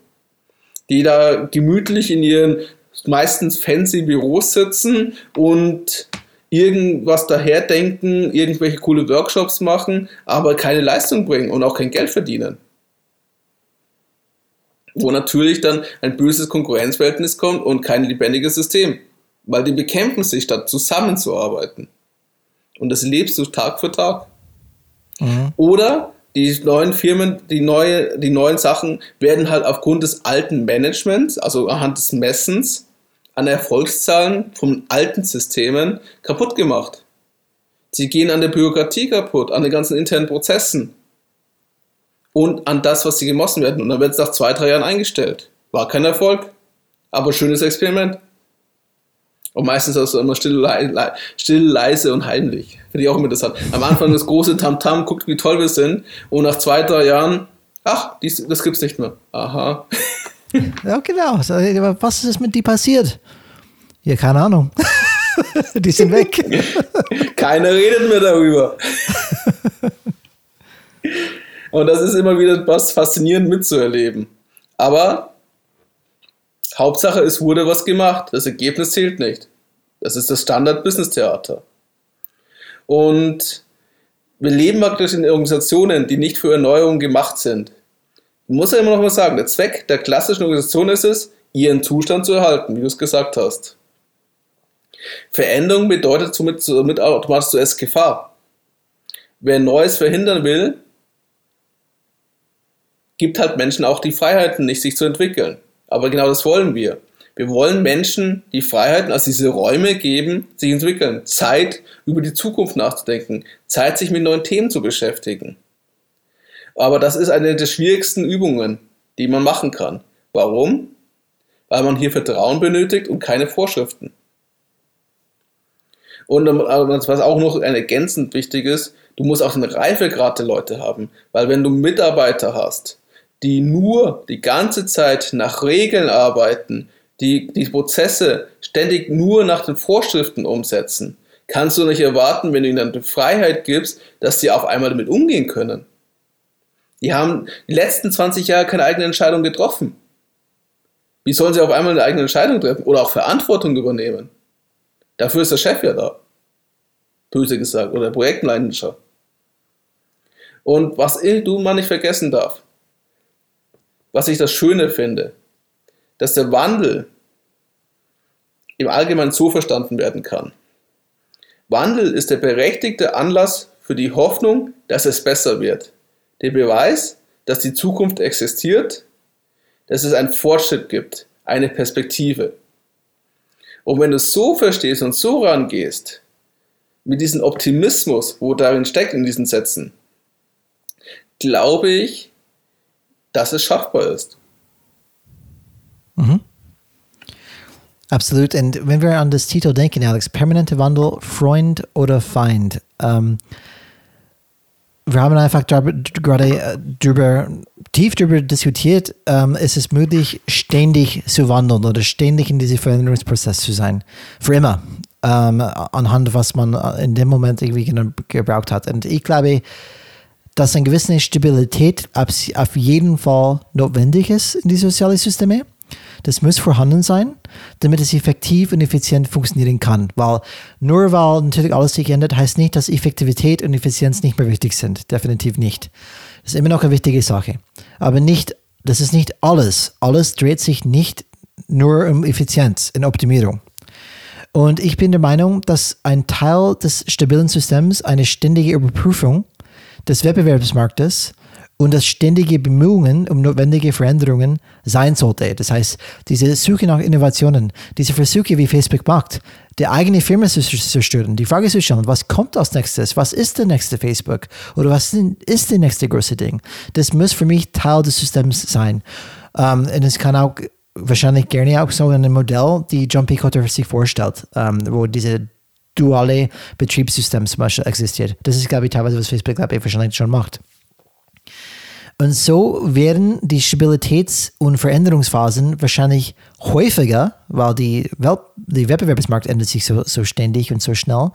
Die da gemütlich in ihren meistens fancy Büros sitzen und irgendwas daherdenken, irgendwelche coole Workshops machen, aber keine Leistung bringen und auch kein Geld verdienen wo natürlich dann ein böses Konkurrenzverhältnis kommt und kein lebendiges System. Weil die bekämpfen sich, statt zusammenzuarbeiten. Und das lebst du Tag für Tag. Mhm. Oder die neuen Firmen, die, neue, die neuen Sachen werden halt aufgrund des alten Managements, also anhand des Messens, an Erfolgszahlen von alten Systemen kaputt gemacht. Sie gehen an der Bürokratie kaputt, an den ganzen internen Prozessen und an das, was sie gemossen werden. Und dann wird es nach zwei, drei Jahren eingestellt. War kein Erfolg, aber schönes Experiment. Und meistens du immer still, le still leise und heimlich. Finde ich auch immer interessant. Am Anfang das große Tamtam, -Tam, guckt, wie toll wir sind. Und nach zwei, drei Jahren, ach, dies, das gibt's nicht mehr. Aha. Ja, genau. Was ist mit die passiert? Ja, keine Ahnung. die sind weg. Keiner redet mehr darüber. Und das ist immer wieder was faszinierend mitzuerleben. Aber Hauptsache, es wurde was gemacht. Das Ergebnis zählt nicht. Das ist das Standard-Business-Theater. Und wir leben praktisch in Organisationen, die nicht für Erneuerung gemacht sind. Ich muss ja immer noch mal sagen, der Zweck der klassischen Organisation ist es, ihren Zustand zu erhalten, wie du es gesagt hast. Veränderung bedeutet somit, somit automatisch zuerst Gefahr. Wer Neues verhindern will, gibt halt Menschen auch die Freiheiten nicht, sich zu entwickeln. Aber genau das wollen wir. Wir wollen Menschen die Freiheiten, also diese Räume geben, sich entwickeln. Zeit, über die Zukunft nachzudenken. Zeit, sich mit neuen Themen zu beschäftigen. Aber das ist eine der schwierigsten Übungen, die man machen kann. Warum? Weil man hier Vertrauen benötigt und keine Vorschriften. Und was auch noch ergänzend wichtig ist, du musst auch den Reifegrad der Leute haben. Weil wenn du Mitarbeiter hast, die nur die ganze Zeit nach Regeln arbeiten, die die Prozesse ständig nur nach den Vorschriften umsetzen, kannst du nicht erwarten, wenn du ihnen dann Freiheit gibst, dass sie auf einmal damit umgehen können. Die haben die letzten 20 Jahre keine eigene Entscheidung getroffen. Wie sollen sie auf einmal eine eigene Entscheidung treffen oder auch Verantwortung übernehmen? Dafür ist der Chef ja da. Böse gesagt. Oder der Projektmanager. Und was du mal nicht vergessen darf, was ich das Schöne finde, dass der Wandel im Allgemeinen so verstanden werden kann. Wandel ist der berechtigte Anlass für die Hoffnung, dass es besser wird. Der Beweis, dass die Zukunft existiert, dass es einen Fortschritt gibt, eine Perspektive. Und wenn du es so verstehst und so rangehst, mit diesem Optimismus, wo darin steckt in diesen Sätzen, glaube ich, dass es schaffbar ist. Mhm. Absolut. Und wenn wir an das Titel denken, Alex, permanente Wandel, Freund oder Feind. Ähm, wir haben einfach gerade äh, drüber, tief darüber diskutiert, ist es möglich, ständig zu wandeln oder ständig in diesem Veränderungsprozess zu sein. Für immer. Ähm, anhand, was man in dem Moment irgendwie gebraucht hat. Und ich glaube, dass eine gewisse Stabilität auf jeden Fall notwendig ist in die sozialen Systeme. Das muss vorhanden sein, damit es effektiv und effizient funktionieren kann. Weil nur weil natürlich alles sich ändert, heißt nicht, dass Effektivität und Effizienz nicht mehr wichtig sind. Definitiv nicht. Das ist immer noch eine wichtige Sache. Aber nicht, das ist nicht alles. Alles dreht sich nicht nur um Effizienz in Optimierung. Und ich bin der Meinung, dass ein Teil des stabilen Systems eine ständige Überprüfung des Wettbewerbsmarktes und das ständige Bemühungen um notwendige Veränderungen sein sollte. Das heißt, diese Suche nach Innovationen, diese Versuche, wie Facebook macht, die eigene Firma zu zerstören, die Frage zu stellen, was kommt als nächstes? Was ist der nächste Facebook? Oder was ist der nächste große Ding? Das muss für mich Teil des Systems sein. Um, ähm, und es kann auch wahrscheinlich gerne auch so ein Modell, die John P. Cotter sich vorstellt, um, ähm, wo diese duale Betriebssystem zum Beispiel existiert. Das ist, glaube ich, teilweise, was Facebook, glaube ich, wahrscheinlich schon macht. Und so werden die Stabilitäts- und Veränderungsphasen wahrscheinlich häufiger, weil die, Welt, die Wettbewerbsmarkt ändert sich so, so ständig und so schnell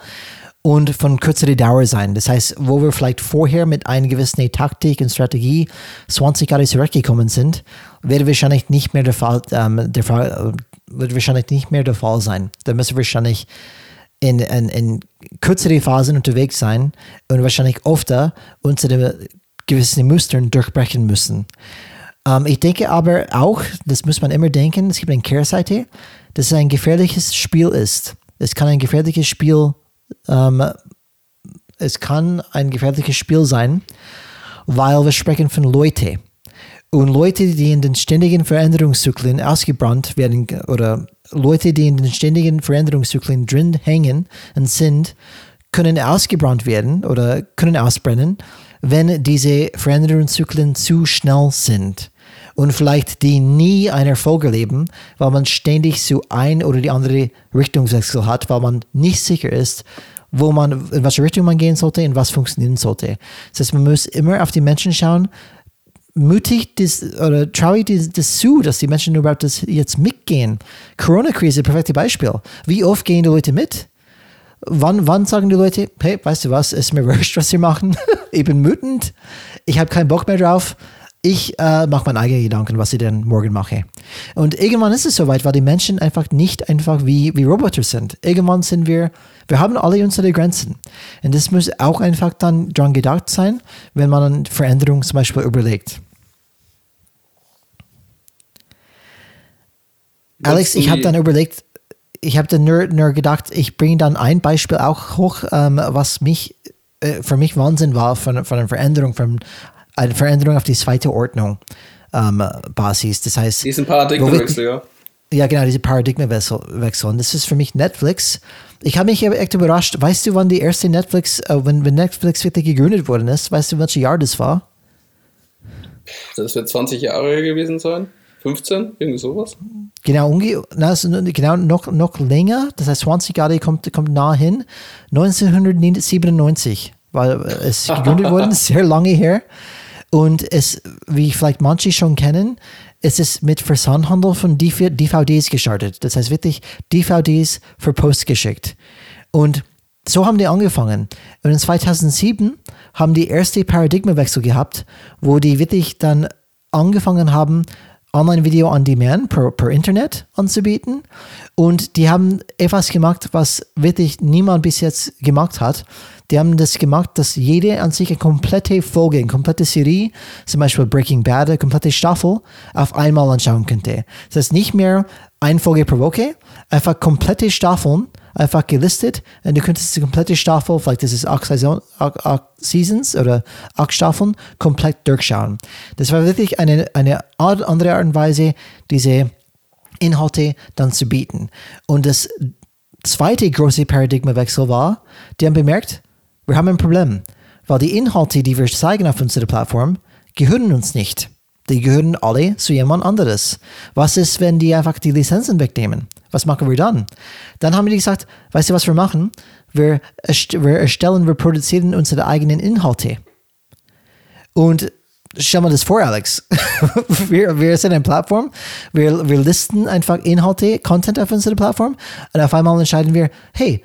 und von kürzerer Dauer sein. Das heißt, wo wir vielleicht vorher mit einer gewissen Taktik und Strategie 20 Jahre zurückgekommen sind, wird wahrscheinlich nicht mehr der Fall, ähm, der Fall, wird wahrscheinlich nicht mehr der Fall sein. Da müssen wir wahrscheinlich in, in, in kürzere Phasen unterwegs sein und wahrscheinlich öfter unsere gewissen Mustern durchbrechen müssen. Ähm, ich denke aber auch, das muss man immer denken, es gibt eine Kehrseite, dass es ein gefährliches Spiel ist. Es kann ein gefährliches Spiel, ähm, es kann ein gefährliches Spiel sein, weil wir sprechen von Leute. Und Leute, die in den ständigen Veränderungszyklen ausgebrannt werden oder Leute, die in den ständigen Veränderungszyklen drin hängen und sind, können ausgebrannt werden oder können ausbrennen, wenn diese Veränderungszyklen zu schnell sind und vielleicht die nie einen Erfolg erleben, weil man ständig so ein oder die andere Richtungswechsel hat, weil man nicht sicher ist, wo man, in welche Richtung man gehen sollte und was funktionieren sollte. Das heißt, man muss immer auf die Menschen schauen, mutig das, oder traue ich das, das zu, dass die Menschen überhaupt das jetzt mitgehen. Corona-Krise, perfektes Beispiel. Wie oft gehen die Leute mit? Wann, wann sagen die Leute, hey, weißt du was, ist mir wurscht, was sie machen. ich bin wütend, ich habe keinen Bock mehr drauf, Ich äh, mache meine eigenen Gedanken, was ich denn morgen mache. Und irgendwann ist es soweit, weil die Menschen einfach nicht einfach wie, wie Roboter sind. Irgendwann sind wir, wir haben alle unsere Grenzen. Und das muss auch einfach dann dran gedacht sein, wenn man eine Veränderung zum Beispiel überlegt. Alex, ich habe dann überlegt, ich habe dann nur, nur gedacht, ich bringe dann ein Beispiel auch hoch, ähm, was mich äh, für mich Wahnsinn war von, von einer Veränderung, von eine Veränderung auf die zweite Ordnung ähm, Basis. Das heißt, diesen Paradigmenwechsel, ja. Ja, genau, diese Paradigmenwechsel. Und das ist für mich Netflix. Ich habe mich echt überrascht. Weißt du, wann die erste Netflix, äh, wenn, wenn Netflix wirklich gegründet worden ist? Weißt du, welches Jahr das war? Das wird 20 Jahre gewesen sein. 15, irgendwie sowas. Genau, na, genau noch, noch länger, das heißt 20 Jahre kommt, kommt nah hin. 1997, weil es gegründet wurde, sehr lange her. Und es, wie vielleicht manche schon kennen, es ist mit Versandhandel von DVDs gestartet. Das heißt wirklich DVDs für Post geschickt. Und so haben die angefangen. Und in 2007 haben die erste Paradigmenwechsel gehabt, wo die wirklich dann angefangen haben, Online-Video on Demand per, per Internet anzubieten. Und die haben etwas gemacht, was wirklich niemand bis jetzt gemacht hat. Die haben das gemacht, dass jede an sich eine komplette Folge, eine komplette Serie, zum Beispiel Breaking Bad, eine komplette Staffel, auf einmal anschauen könnte. Das heißt nicht mehr eine Folge pro Woche, einfach komplette Staffeln einfach gelistet und du könntest die komplette Staffel, vielleicht ist es acht, Saison, acht, acht Seasons oder acht Staffeln, komplett durchschauen. Das war wirklich eine, eine andere Art und Weise, diese Inhalte dann zu bieten. Und das zweite große Paradigmawechsel war, die haben bemerkt, wir haben ein Problem, weil die Inhalte, die wir zeigen auf unserer Plattform, gehören uns nicht. Die gehören alle zu jemand anderes. Was ist, wenn die einfach die Lizenzen wegnehmen? Was machen wir dann? Dann haben die gesagt, weißt du, was wir machen? Wir, wir erstellen, wir produzieren unsere eigenen Inhalte. Und stell mal das vor, Alex. wir, wir sind eine Plattform, wir, wir listen einfach Inhalte, Content auf unserer Plattform und auf einmal entscheiden wir, hey,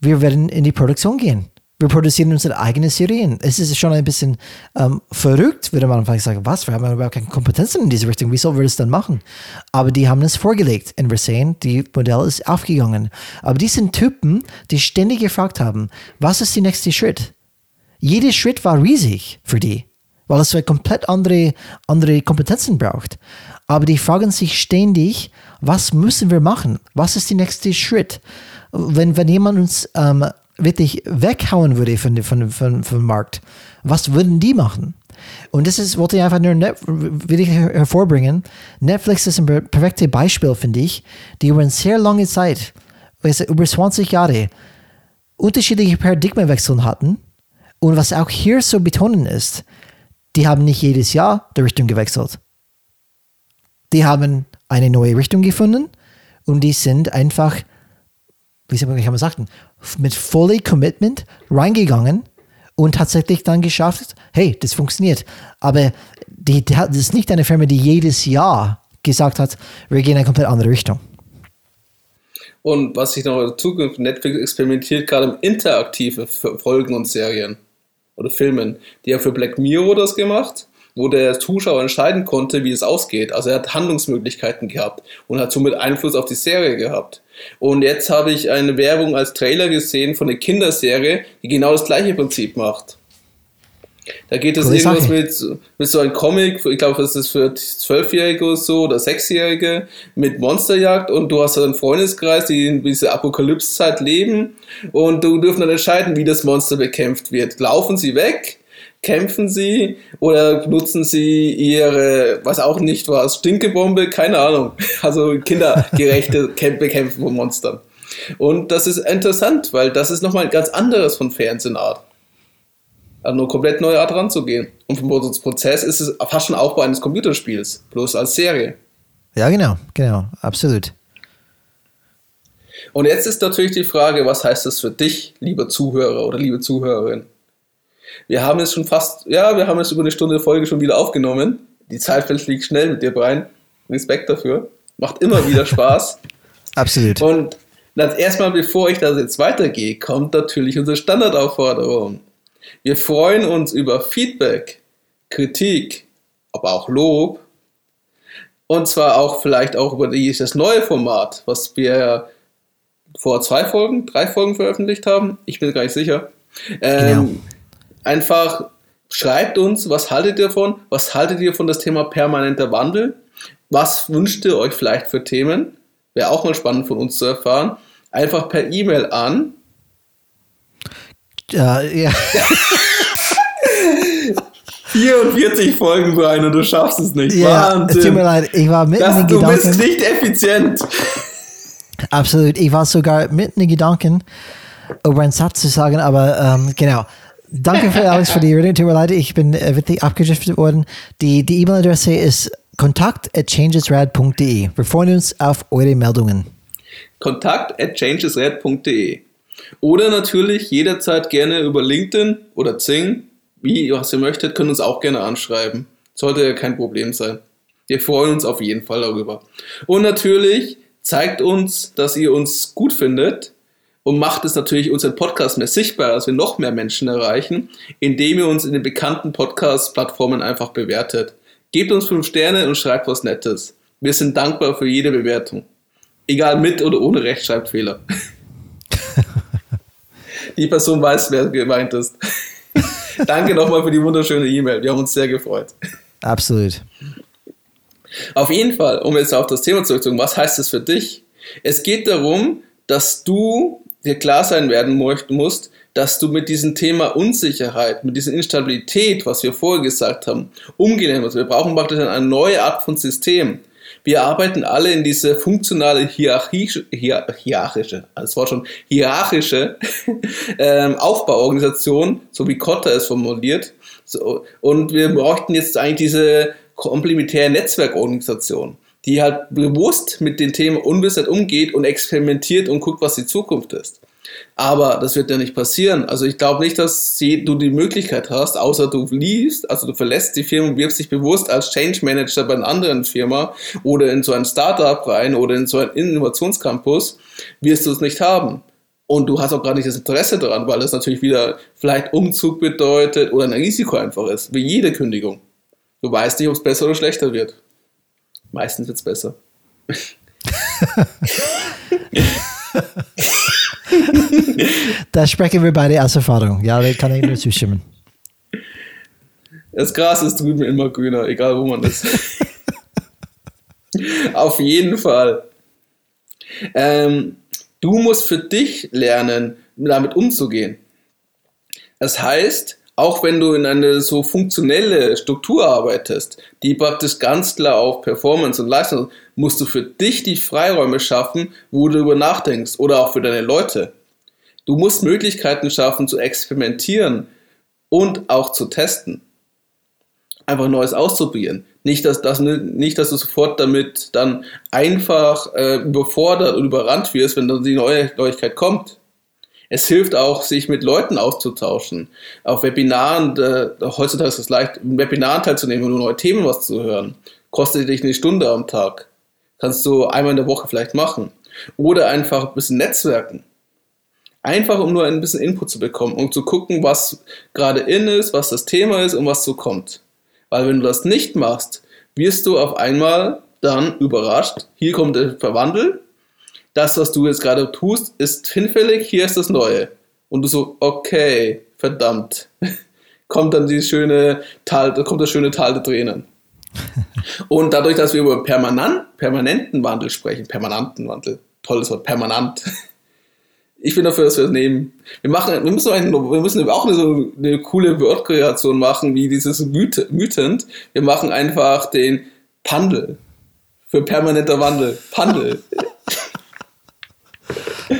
wir werden in die Produktion gehen wir produzieren unsere eigenen Serien. Es ist schon ein bisschen ähm, verrückt, würde man vielleicht sagen, was, wir haben überhaupt keine Kompetenzen in diese Richtung, wie sollen wir das dann machen? Aber die haben es vorgelegt und wir sehen, die Modell ist aufgegangen. Aber die sind Typen, die ständig gefragt haben, was ist der nächste Schritt? Jeder Schritt war riesig für die, weil es komplett andere, andere Kompetenzen braucht. Aber die fragen sich ständig, was müssen wir machen? Was ist der nächste Schritt? Wenn, wenn jemand uns ähm, wirklich weghauen würde von, von, von, vom Markt, was würden die machen? Und das ist, wollte ich einfach nur will ich hervorbringen. Netflix ist ein perfektes Beispiel, finde ich, die über eine sehr lange Zeit, also über 20 Jahre, unterschiedliche Paradigmenwechsel hatten. Und was auch hier so betonen ist, die haben nicht jedes Jahr die Richtung gewechselt. Die haben eine neue Richtung gefunden und die sind einfach, wie soll man sagen, mit vollem Commitment reingegangen und tatsächlich dann geschafft, hey, das funktioniert. Aber die, das ist nicht eine Firma, die jedes Jahr gesagt hat, wir gehen in eine komplett andere Richtung. Und was sich noch in Zukunft Netflix experimentiert, gerade im interaktive Folgen und Serien oder Filmen. Die haben für Black Mirror das gemacht wo der Zuschauer entscheiden konnte, wie es ausgeht. Also er hat Handlungsmöglichkeiten gehabt und hat somit Einfluss auf die Serie gehabt. Und jetzt habe ich eine Werbung als Trailer gesehen von einer Kinderserie, die genau das gleiche Prinzip macht. Da geht es irgendwas mit, mit so einem Comic, ich glaube, das ist für Zwölfjährige oder so oder Sechsjährige mit Monsterjagd und du hast einen Freundeskreis, die in dieser Apokalypsezeit leben und du dürfen dann entscheiden, wie das Monster bekämpft wird. Laufen sie weg Kämpfen sie oder nutzen sie ihre, was auch nicht war, Stinkebombe? Keine Ahnung. Also kindergerechte Bekämpfen von Monstern. Und das ist interessant, weil das ist nochmal ein ganz anderes von Fernsehenart. Also eine komplett neue Art ranzugehen. Und vom Prozess ist es fast schon Aufbau eines Computerspiels, bloß als Serie. Ja, genau, genau, absolut. Und jetzt ist natürlich die Frage, was heißt das für dich, lieber Zuhörer oder liebe Zuhörerin? Wir haben es schon fast, ja, wir haben es über eine Stunde Folge schon wieder aufgenommen. Die Zeit verfliegt schnell mit dir, Brian. Respekt dafür. Macht immer wieder Spaß. Absolut. Und erstmal, bevor ich da jetzt weitergehe, kommt natürlich unsere Standardaufforderung. Wir freuen uns über Feedback, Kritik, aber auch Lob. Und zwar auch vielleicht auch über dieses neue Format, was wir vor zwei Folgen, drei Folgen veröffentlicht haben. Ich bin gar nicht sicher. Ähm, genau. Einfach schreibt uns, was haltet ihr davon? Was haltet ihr von das Thema permanenter Wandel? Was wünscht ihr euch vielleicht für Themen? Wäre auch mal spannend von uns zu erfahren. Einfach per E-Mail an. Ja, ja. 44 Folgen, Brian, und du schaffst es nicht. Ja, Wahnsinn. es tut mir leid, ich war mitten das, in den Gedanken. Du bist nicht effizient. Absolut, ich war sogar mitten in Gedanken, über einen Satz zu sagen, aber ähm, genau. Danke für Alex für die Rede. Tut mir leid, ich bin äh, wirklich abgeschriftet worden. Die E-Mail-Adresse ist kontakt.changesrad.de. Wir freuen uns auf eure Meldungen. Kontakt.changesrad.de. Oder natürlich jederzeit gerne über LinkedIn oder Zing, wie was ihr möchtet, könnt uns auch gerne anschreiben. Sollte ja kein Problem sein. Wir freuen uns auf jeden Fall darüber. Und natürlich zeigt uns, dass ihr uns gut findet und macht es natürlich unseren Podcast mehr sichtbar, dass wir noch mehr Menschen erreichen, indem ihr uns in den bekannten Podcast-Plattformen einfach bewertet. Gebt uns fünf Sterne und schreibt was Nettes. Wir sind dankbar für jede Bewertung. Egal mit oder ohne Rechtschreibfehler. die Person weiß, wer gemeint ist. Danke nochmal für die wunderschöne E-Mail. Wir haben uns sehr gefreut. Absolut. Auf jeden Fall, um jetzt auf das Thema zurückzukommen, was heißt es für dich? Es geht darum, dass du dir klar sein werden musst, dass du mit diesem Thema Unsicherheit, mit dieser Instabilität, was wir vorher gesagt haben, umgehen musst. Wir brauchen praktisch eine neue Art von System. Wir arbeiten alle in diese funktionale hierarchische, hierarchische, das Wort schon, hierarchische ähm, Aufbauorganisation, so wie Kotter es formuliert. Und wir bräuchten jetzt eigentlich diese komplementäre Netzwerkorganisation, die halt bewusst mit den Themen Unwissheit umgeht und experimentiert und guckt, was die Zukunft ist. Aber das wird ja nicht passieren. Also ich glaube nicht, dass du die Möglichkeit hast, außer du liest, also du verlässt die Firma und wirbst dich bewusst als Change Manager bei einer anderen Firma oder in so ein Startup rein oder in so einen Innovationscampus, wirst du es nicht haben. Und du hast auch gar nicht das Interesse daran, weil das natürlich wieder vielleicht Umzug bedeutet oder ein Risiko einfach ist, wie jede Kündigung. Du weißt nicht, ob es besser oder schlechter wird. Meistens wird es besser. da sprechen wir beide aus Erfahrung. Ja, da kann ich nur zustimmen. Das Gras ist drüben immer grüner, egal wo man ist. Auf jeden Fall. Ähm, du musst für dich lernen, damit umzugehen. Das heißt, auch wenn du in eine so funktionelle Struktur arbeitest, die praktisch ganz klar auf Performance und Leistung, musst du für dich die Freiräume schaffen, wo du darüber nachdenkst oder auch für deine Leute. Du musst Möglichkeiten schaffen zu experimentieren und auch zu testen. Einfach Neues auszuprobieren. Nicht, dass, das, nicht, dass du sofort damit dann einfach äh, überfordert und überrannt wirst, wenn dann die neue Neuigkeit kommt. Es hilft auch, sich mit Leuten auszutauschen. Auf Webinaren, äh, heutzutage ist es leicht, im Webinar teilzunehmen und neue Themen was zu hören. Kostet dich eine Stunde am Tag. Kannst du einmal in der Woche vielleicht machen. Oder einfach ein bisschen netzwerken. Einfach, um nur ein bisschen Input zu bekommen, um zu gucken, was gerade in ist, was das Thema ist und was so kommt. Weil wenn du das nicht machst, wirst du auf einmal dann überrascht. Hier kommt der Verwandel das, was du jetzt gerade tust, ist hinfällig, hier ist das Neue. Und du so, okay, verdammt. kommt dann die schöne Tal, kommt das schöne Tal der Tränen. Und dadurch, dass wir über permanent, permanenten Wandel sprechen, permanenten Wandel, tolles Wort, permanent. Ich bin dafür, dass wir es nehmen. Wir, machen, wir, müssen, ein, wir müssen auch eine, so eine coole Wortkreation machen, wie dieses wütend. Wir machen einfach den Pandel für permanenter Wandel. Pandel.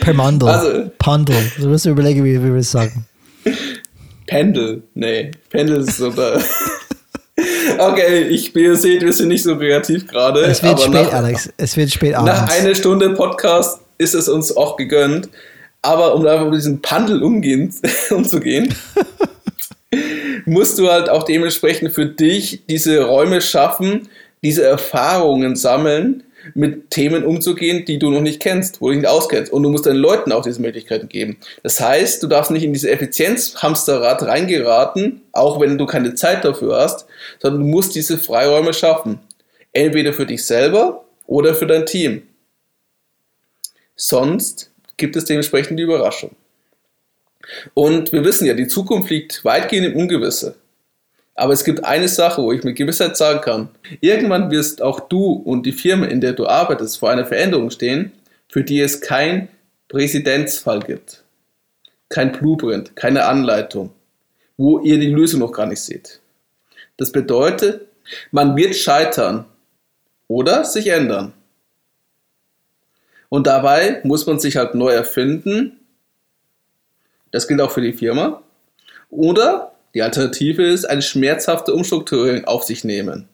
Per Mandel. Also, Pandel. Du musst überlegen, wie, wie wir es sagen. Pendel. Nee, Pendel ist so da. Okay, ich, ihr seht, wir sind nicht so kreativ gerade. Es wird spät, nach, Alex. Es wird spät abends. Nach einer Stunde Podcast ist es uns auch gegönnt. Aber um einfach mit diesem Pandel umgehen, umzugehen, musst du halt auch dementsprechend für dich diese Räume schaffen, diese Erfahrungen sammeln mit Themen umzugehen, die du noch nicht kennst, wo du dich nicht auskennst. Und du musst deinen Leuten auch diese Möglichkeiten geben. Das heißt, du darfst nicht in diese Effizienzhamsterrad reingeraten, auch wenn du keine Zeit dafür hast, sondern du musst diese Freiräume schaffen. Entweder für dich selber oder für dein Team. Sonst gibt es dementsprechend die Überraschung. Und wir wissen ja, die Zukunft liegt weitgehend im Ungewisse. Aber es gibt eine Sache, wo ich mit Gewissheit sagen kann. Irgendwann wirst auch du und die Firma, in der du arbeitest, vor einer Veränderung stehen, für die es kein Präzedenzfall gibt. Kein Blueprint, keine Anleitung, wo ihr die Lösung noch gar nicht seht. Das bedeutet, man wird scheitern oder sich ändern. Und dabei muss man sich halt neu erfinden. Das gilt auch für die Firma. Oder die Alternative ist eine schmerzhafte Umstrukturierung auf sich nehmen.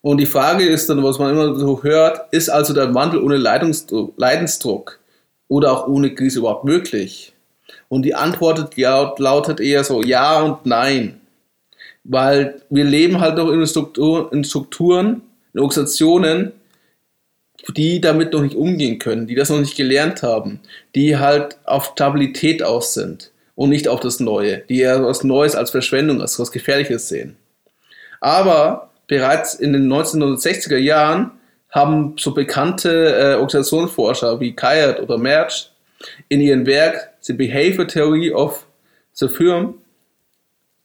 Und die Frage ist dann, was man immer so hört, ist also der Wandel ohne Leidensdruck oder auch ohne Krise überhaupt möglich? Und die Antwort lautet eher so ja und nein. Weil wir leben halt noch in Strukturen, in Organisationen, die damit noch nicht umgehen können, die das noch nicht gelernt haben, die halt auf Stabilität aus sind und nicht auf das Neue, die eher was Neues als Verschwendung, als was Gefährliches sehen. Aber bereits in den 1960er Jahren haben so bekannte äh, Organisationsforscher wie Kayat oder Merch in ihrem Werk The Behavior Theory of the Firm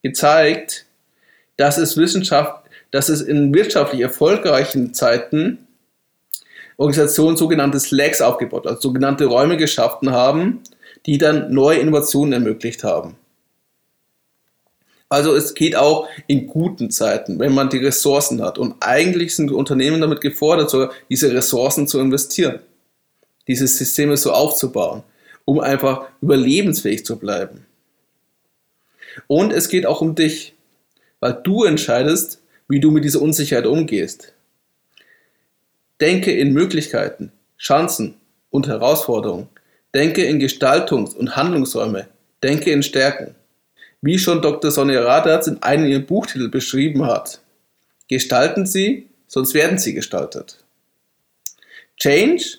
gezeigt, dass es Wissenschaft, dass es in wirtschaftlich erfolgreichen Zeiten Organisationen sogenannte Slacks aufgebaut, also sogenannte Räume geschaffen haben, die dann neue Innovationen ermöglicht haben. Also es geht auch in guten Zeiten, wenn man die Ressourcen hat. Und eigentlich sind Unternehmen damit gefordert, sogar diese Ressourcen zu investieren, diese Systeme so aufzubauen, um einfach überlebensfähig zu bleiben. Und es geht auch um dich, weil du entscheidest, wie du mit dieser Unsicherheit umgehst. Denke in Möglichkeiten, Chancen und Herausforderungen. Denke in Gestaltungs- und Handlungsräume. Denke in Stärken. Wie schon Dr. Sonja Radatz in einem ihrer Buchtitel beschrieben hat. Gestalten Sie, sonst werden Sie gestaltet. Change,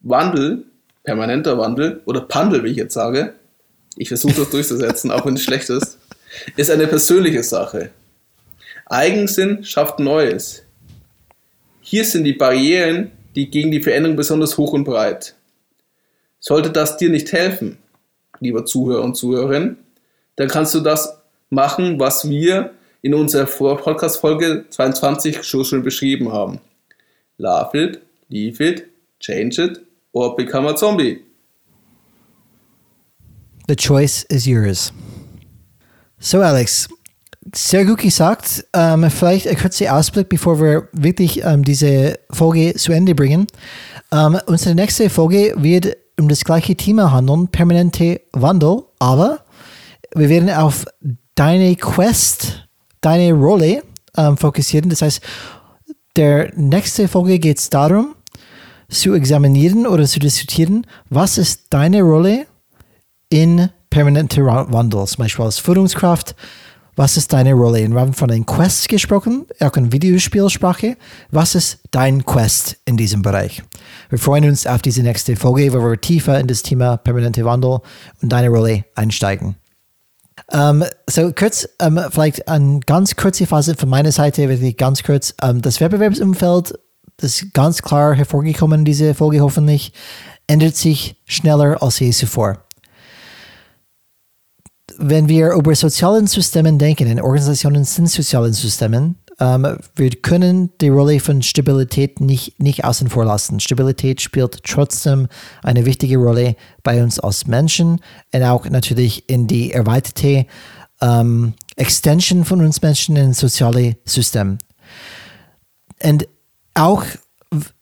Wandel, permanenter Wandel oder Pandel, wie ich jetzt sage, ich versuche das durchzusetzen, auch wenn es schlecht ist, ist eine persönliche Sache. Eigensinn schafft Neues. Hier sind die Barrieren, die gegen die Veränderung besonders hoch und breit. Sollte das dir nicht helfen, lieber Zuhörer und Zuhörerin, dann kannst du das machen, was wir in unserer Podcast-Folge 22 schon, beschrieben haben. Love it, leave it, change it or become a zombie. The choice is yours. So, Alex, sehr gut gesagt. Ähm, vielleicht ein kurzer Ausblick, bevor wir wirklich ähm, diese Folge zu Ende bringen. Ähm, unsere nächste Folge wird um das gleiche Thema handeln, permanente Wandel, aber wir werden auf deine Quest, deine Rolle ähm, fokussieren. Das heißt, der nächste Folge geht es darum, zu examinieren oder zu diskutieren, was ist deine Rolle in permanente Wandel, zum Beispiel als Führungskraft, was ist deine Rolle? Wir haben von den Quests gesprochen, auch in Videospielsprache. Was ist dein Quest in diesem Bereich? Wir freuen uns auf diese nächste Folge, wo wir tiefer in das Thema permanente Wandel und deine Rolle einsteigen. Um, ähm, so kurz, um, ähm, vielleicht eine ganz kurze Phase von meiner Seite, wirklich ganz kurz. Um, ähm, das Wettbewerbsumfeld, ist ganz klar hervorgekommen in dieser Folge hoffentlich, ändert sich schneller als je zuvor wenn wir über sozialen Systemen denken, in Organisationen sind sozialen Systemen, ähm, wir können die Rolle von Stabilität nicht, nicht außen vor lassen. Stabilität spielt trotzdem eine wichtige Rolle bei uns als Menschen und auch natürlich in die erweiterte ähm, Extension von uns Menschen in soziale System. Und auch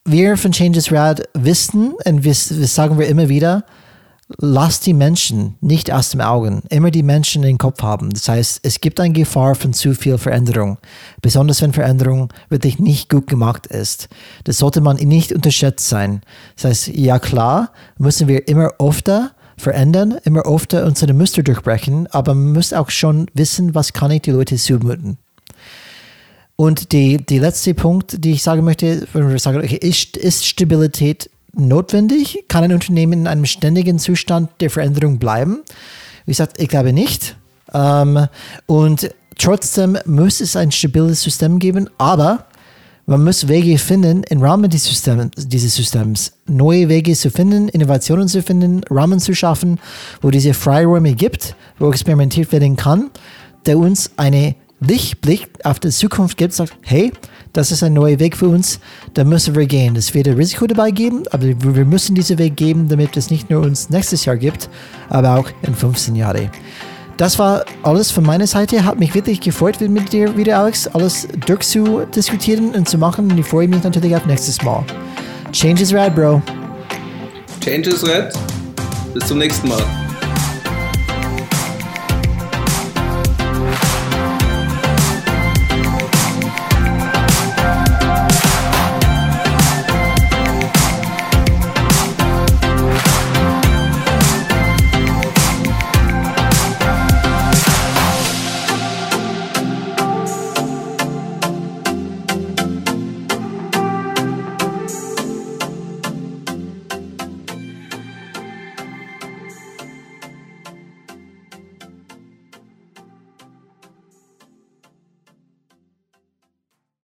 wir von Changes Rad wissen, und das sagen wir immer wieder, lass die Menschen nicht aus dem Augen, immer die Menschen in den Kopf haben. Das heißt, es gibt eine Gefahr von zu viel Veränderung, besonders wenn Veränderung wirklich nicht gut gemacht ist. Das sollte man nicht unterschätzt sein. Das heißt, ja klar, müssen wir immer öfter verändern, immer öfter unsere Muster durchbrechen, aber man muss auch schon wissen, was kann ich die Leute zumuten. Und die, die letzte Punkt, die ich sagen möchte, wenn wir sagen, okay, ist, ist Stabilität notwendig? Kann ein Unternehmen in einem ständigen Zustand der Veränderung bleiben? Wie gesagt, ich glaube nicht. Ähm, und trotzdem muss es ein stabiles System geben, aber man muss Wege finden im Rahmen dieses Systems, dieses Systems, neue Wege zu finden, Innovationen zu finden, Rahmen zu schaffen, wo diese Freiräume gibt, wo experimentiert werden kann, der uns eine Lichtblick auf die Zukunft gibt, sagt, hey, das ist ein neuer Weg für uns, da müssen wir gehen. Es wird ein Risiko dabei geben, aber wir müssen diesen Weg geben, damit es nicht nur uns nächstes Jahr gibt, aber auch in 15 Jahren. Das war alles von meiner Seite. Hat mich wirklich gefreut, mit dir wieder, Alex, alles durchzudiskutieren und zu machen. Und ich freue mich natürlich auf nächstes Mal. Change is red, Bro. Change is red. Bis zum nächsten Mal.